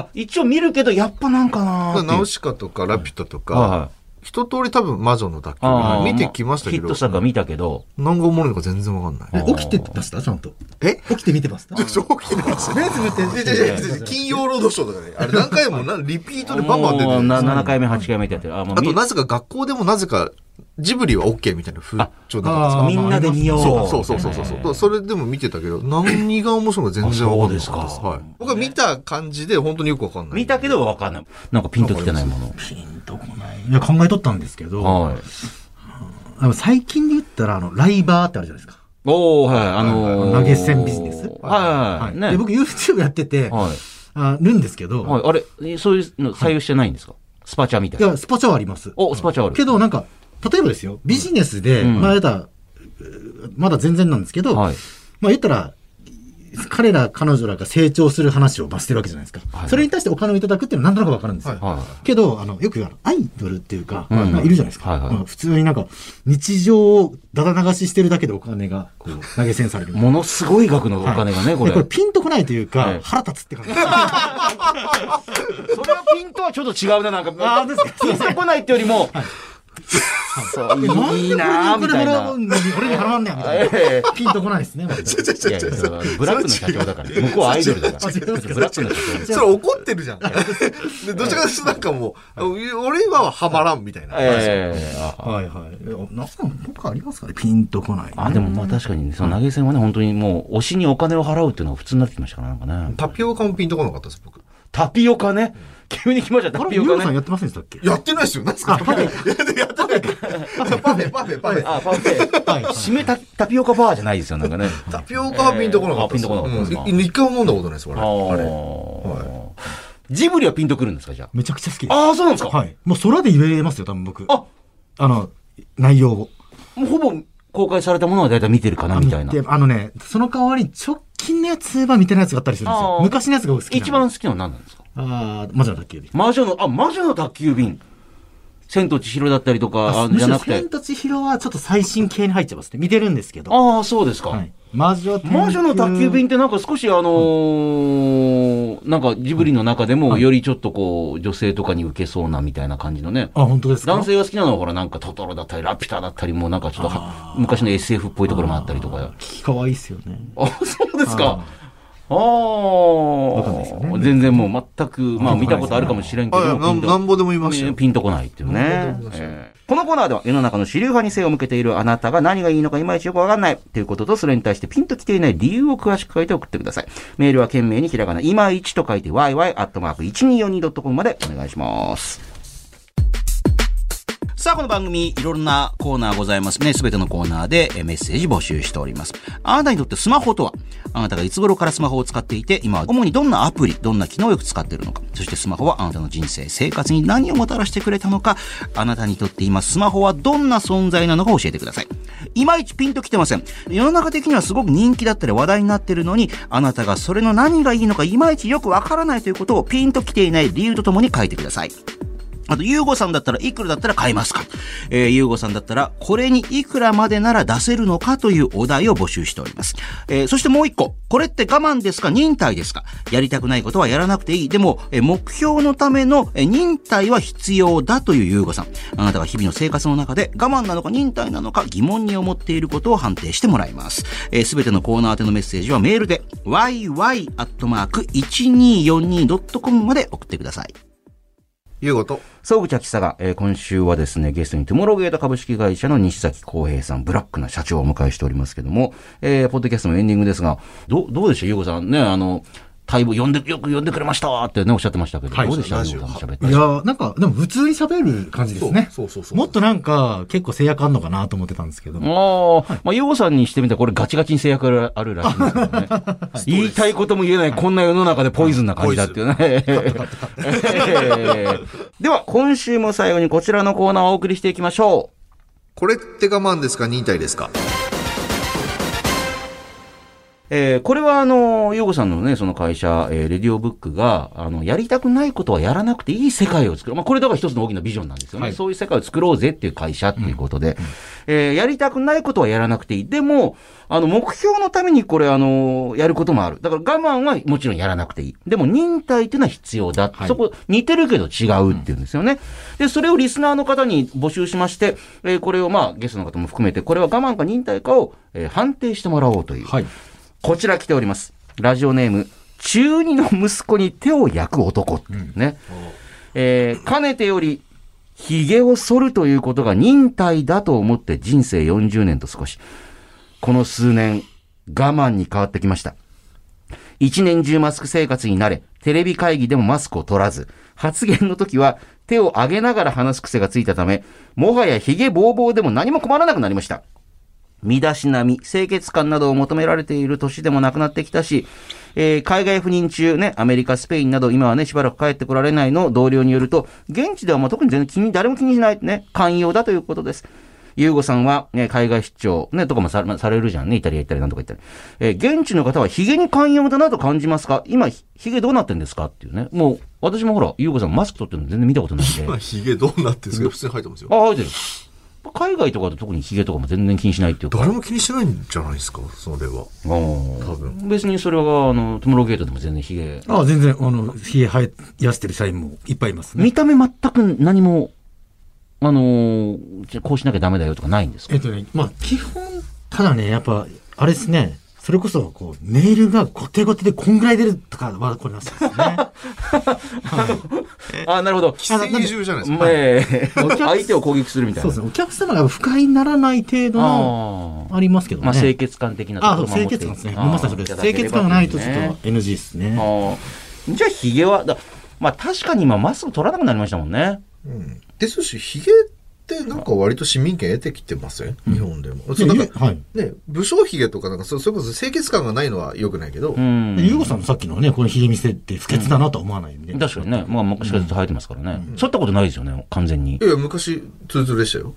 あ、一応見るけど、やっぱなんかなナウシカとかラピュタとはいはか、一通り多分魔女の卓球見てきましたけどヒット、したか見たけど、何がおもろいのか全然わかんない。え、起きてました？ちゃんと。え？起きて見てました？そう起きてないですよ。目つぶって。金曜ロードショーとかね、あれ何回もなリピートでバンバン出てもうなるんですよ。7回目、8回目ってやってる。あ、もう見あとなぜか学校でもなぜかジブリは OK みたいな風潮なかったですか？あみんなで見よう。そうそうそうそうそう。それでも見てたけど、何が面白いのか全然わかんなかったあそうですかはい。僕は見た感じで本当によくわかんない。見たけどわかんない。なんかピンときてないもの。ピンとこない。いや、考えとったんですけど、はい。最近で言ったら、あの、ライバーってあるじゃないですか。おー、はい、あのー投げ銭ビジネスはいはいはい。ね。で、僕 YouTube やってて、はい。あるんですけど、はい。あれ、えそういうの採用してないんですか？スパチャみたいな。いや、スパチャはあります。お、スパチャある。けど、なんか、例えばですよ、ビジネスで、うんまあ、やったら、まだ全然なんですけど、はい。まあ言ったら、彼ら、彼女らが成長する話をまあしてるわけじゃないですか。はいそれに対してお金をいただくっていうのはなんとなくわかるんですよ。はいはけど、あの、よく言うアイドルっていうか、うんまあいるじゃないですか。はいはいまあ普通になんか、日常をだだ流ししてるだけでお金が、こう、投げ銭されるい。。ものすごい額のお金がね、これ。でこれピンとこないというか、はい腹立つって感じ。それはピンとはちょっと違うな、なんか。あーですか ピンとこないってよりも、そういいなーみたいな。俺に払わんねんみたいな。えピンとこないですね。マジでえいやいや、ブラックの社長だから。向こうはアイドルだから。ブラックの社長。それ怒ってるじゃん。でどちらかというとなんかもう、俺はハマらんみたいな。はいはい。なんか、僕ありますかね？ピンとこない。あ、でもまあ確かに、その投げ銭はね、本当にもう、推しにお金を払うっていうのが普通になってきましたから、なんかね。タピオカもピンとこなかったです、僕。タピオカね。急に来ました、タピオカね。ーさんやってませんでしたっけ？やってないですよ。何ですかタピオカ。やってない。パフェ、パフェ、パフェ。あ、パフェ。はい。締めタタピオカバーじゃないですよ、なんかね。タピオカはピンとこなかったピンとこなかった一回も飲んだことないです、俺。ああれ。ージブリはピンとくるんですか、じゃめちゃくちゃ好きです。あ。ああ、そうなんですか？はい。もう空で言えますよ、多分僕。ああの、内容を。もうほぼ公開されたものは大体見てるかな、みたいな。で、あのね、その代わり直近のやつは見てないやつがあったりするんですあよ。ー昔のやつが僕好きなの一番好きなのは何なんですか？ああ、魔女の卓球で。魔女の、あ、魔女の宅急便。千と千尋だったりとか、あむしろじゃなくて千。と千尋はちょっと最新系に入っちゃいますね。見てるんですけど。ああ、そうですか。はい。魔女魔女の宅急便ってなんか少しあのーなんかジブリの中でもよりちょっとこう女性とかに受けそうなみたいな感じのね。あ、本当ですか？男性が好きなのはほらなんかトトロだったりラピュタだったりもうなんかちょっとは昔の SF っぽいところもあったりとか。可愛いっすよね。あ、そうですか。あわかんないですよあ、ね全然もう全く、まあ見たことあるかもしれんけど、なんぼでも言いましたよ。ピンとこないっていうね。このコーナーでは世の中の主流派に背を向けているあなたが何がいいのかいまいちよくわかんないということと、それに対してピンときていない理由を詳しく書いて送ってください。メールは懸命にひらがな、いまいちと書いて yy.1242.com までお願いします。さあ、この番組、いろんなコーナーございますね。すべてのコーナーでメッセージ募集しております。あなたにとってスマホとはあなたがいつ頃からスマホを使っていて、今は主にどんなアプリ、どんな機能をよく使っているのか、そしてスマホはあなたの人生、生活に何をもたらしてくれたのか、あなたにとって今スマホはどんな存在なのか教えてください。いまいちピンときてません。世の中的にはすごく人気だったり話題になってるのに、あなたがそれの何がいいのかいまいちよくわからないということをピンときていない理由とともに書いてください。あと、ゆうごさんだったらいくらだったら買えますか？えー、ゆうごさんだったら、これにいくらまでなら出せるのかというお題を募集しております。えー、そしてもう一個。これって我慢ですか？忍耐ですか？やりたくないことはやらなくていい。でも、えー、目標のための、え、忍耐は必要だというゆうごさん。あなたは日々の生活の中で我慢なのか忍耐なのか疑問に思っていることを判定してもらいます。えー、すべてのコーナー宛てのメッセージはメールで、yy.1242.com まで送ってください。いうこと。総口秋さが、えー今週はですね、ゲストにトゥモローゲート株式会社の西崎康平さん、ブラックな社長をお迎えしておりますけども、えーポッドキャストのエンディングですが、ど、どうでしょうゆうごさんね、あの、待望呼んで、よく呼んでくれましたってね、おっしゃってましたけど、はいどうでした？い。やーなんか、でも普通に喋る感じですね。そうそうそうそうもっとなんか、結構制約あんのかなと思ってたんですけど。ああ、まあ、ゆうごさんにしてみたらこれガチガチに制約あるあるらしいんですけどね。言いたいことも言えない、こんな世の中でポイズンな感じだっていうね。えー では、今週も最後にこちらのコーナーをお送りしていきましょう。これって我慢ですか？忍耐ですか？えーこれはあの、ヨーゴさんのね、その会社、えーレディオブックが、あの、やりたくないことはやらなくていい世界を作る。まあ、これだから一つの大きなビジョンなんですよね。はいそういう世界を作ろうぜっていう会社っていうことで、えーやりたくないことはやらなくていい。でも、あの、目標のためにこれ、あの、やることもある。だから我慢はもちろんやらなくていい。でも、忍耐っていうのは必要だ。はいそこ、似てるけど違うっていうんですよね。で、それをリスナーの方に募集しまして、えーこれをまあ、ゲストの方も含めて、これは我慢か忍耐かを、えー判定してもらおうという。はい。こちら来ております。ラジオネーム、中二の息子に手を焼く男。ね。えーかねてより、髭を剃るということが忍耐だと思って人生40年と少し。この数年、我慢に変わってきました。一年中マスク生活に慣れ、テレビ会議でもマスクを取らず、発言の時は手を上げながら話す癖がついたため、もはや髭ぼうぼうでも何も困らなくなりました。身だしなみ、清潔感などを求められている年でもなくなってきたし、えー海外赴任中ね、アメリカ、スペインなど今はね、しばらく帰ってこられないのを同僚によると、現地ではまあ特に全然気に、誰も気にしないね、寛容だということです。ゆうごさんは、ね、海外出張、ね、とかもされるじゃんね。イタリア行ったりなんとか行ったり。えー現地の方はヒゲに寛容だなと感じますか？今、ひヒゲどうなってんですか？っていうね。もう、私もほら、ゆうごさんマスク取ってるの全然見たことないんで。今、ヒゲどうなってんですか？普通に生えてますよ。あ、生えてる。海外とかだと特にヒゲとかも全然気にしないっていうか。誰も気にしないんじゃないですかそれは。多分別にそれは、あの、トゥモローゲートでも全然ヒゲ。あ全然、あの、冷え生やしてる社員もいっぱいいますね。見た目全く何も、あのこうしなきゃダメだよとかないんですか？えっとね、まあ、基本、ただね、やっぱ、あれですね、それこそ、こう、ネイルがゴテゴテでこんぐらい出るとかは、これなしですね。あ、なるほど。寄生獣じゃないですか。相手を攻撃するみたいな。そうですね、お客様が不快にならない程度の、ありますけどね。まあ、清潔感的なとこあ、そうろを守って清潔感ですね。まさにそれです。清潔感がないとちょっと NG ですね。じゃあ、ヒゲは、だまあ、確かに今、マスク取らなくなりましたもんね。うんですし、ヒゲってなんか割と市民権得てきてません？日本でも。そうなんかはい。ね、武将髭とかなんかそ、それこそ清潔感がないのは良くないけど、うん。でゆうごさんのさっきのね、このひげ見せって不潔だなとは思わないんで。確かにね。まあ、昔からずっと生えてますからね。剃ったことないですよね、完全にい。やいや、昔、ツルツルでしたよ。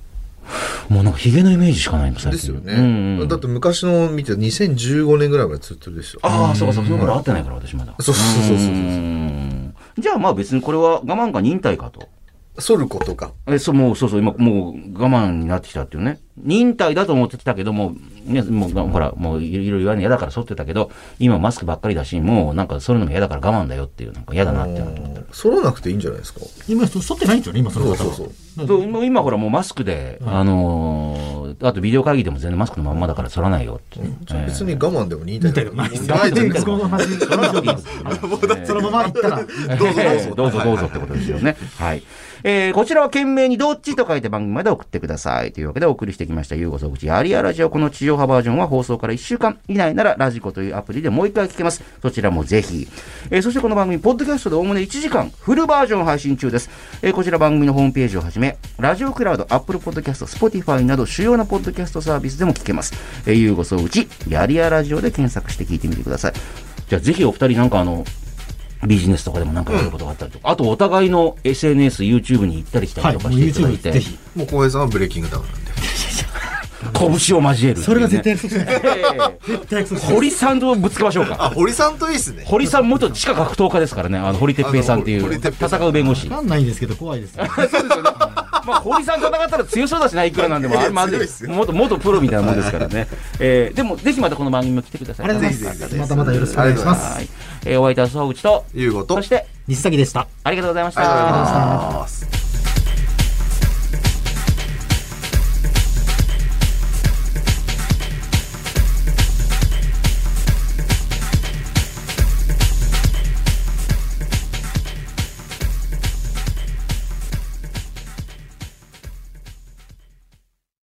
もうなんかヒゲのイメージしかないもん、最近ですよね。うんうんだって昔の見て2015年ぐらいまでツルツルでした。ああ、そうかそうか、その頃会ってないから、私まだ。そうそうそうそうそううんじゃあまあ別にこれは我慢か忍耐かと。剃ることか。え、そう、もう、そうそう、今、もう我慢になってきたっていうね。忍耐だと思ってたけども、ね、もう、ほら、もういろいろ言わない嫌だから剃ってたけど、今マスクばっかりだし、もうなんか剃るのも嫌だから我慢だよっていう、なんか嫌だなってなって思ってる。剃らなくていいんじゃないですか？今、そ剃ってないんですよね、今その方は。そうそうそう。そうもう今ほらもうマスクで、あのーあとビデオ会議でも全然マスクのまんまだから剃らないよって。じゃあ別に我慢でも忍耐みたいな。ないですないでそのまま そのまま行ったら。えーどうぞどうぞってことですよね。はい。えーこちらは懸命にどっちと書いて番組まで送ってください。というわけでお送りしてきました、ゆうご総口アリアラジオ。この地上波バージョンは放送から1週間以内ならラジコというアプリでもう一回聞けます。そちらもぜひ。えーそしてこの番組、ポッドキャストでおおむね1時間フルバージョン配信中です。えーこちら番組のホームページをはじめ、ラジオクラウド、アップルポッドキャスト、スポティファイなど主要なポッドキャストサービスでも聞けます。えー、ゆうご総口アリアラジオで検索して聞いてみてください。じゃあぜひお二人なんかあの、ビジネスとかでもなんかやることがあったりとか、あとお互いの SNS、YouTube に行ったり来たはい、もうりとかしていただい YouTube て、ぜひ。もう浩平さんはブレイキングダウンなんで。拳を交えるね、それは絶対絶対。堀さんとぶつけましょうか。あ、堀さんといいっすね。堀さん元地下格闘家ですからね、あの堀哲平さんっていう戦う弁護士。わかんないんですけど怖いです。まあ、堀さん戦ったら強そうだしな、いくらなんでも。あれ、まず元、元プロみたいなもんですからね。えー、でも、ぜひまたこの番組も来てください。ありがとうございぜひぜひます。またまたよろしくお願いします。はい。えー、お相手は総口と、ゆうごと。そして、西崎でした。ありがとうございましありがとうございた。ます。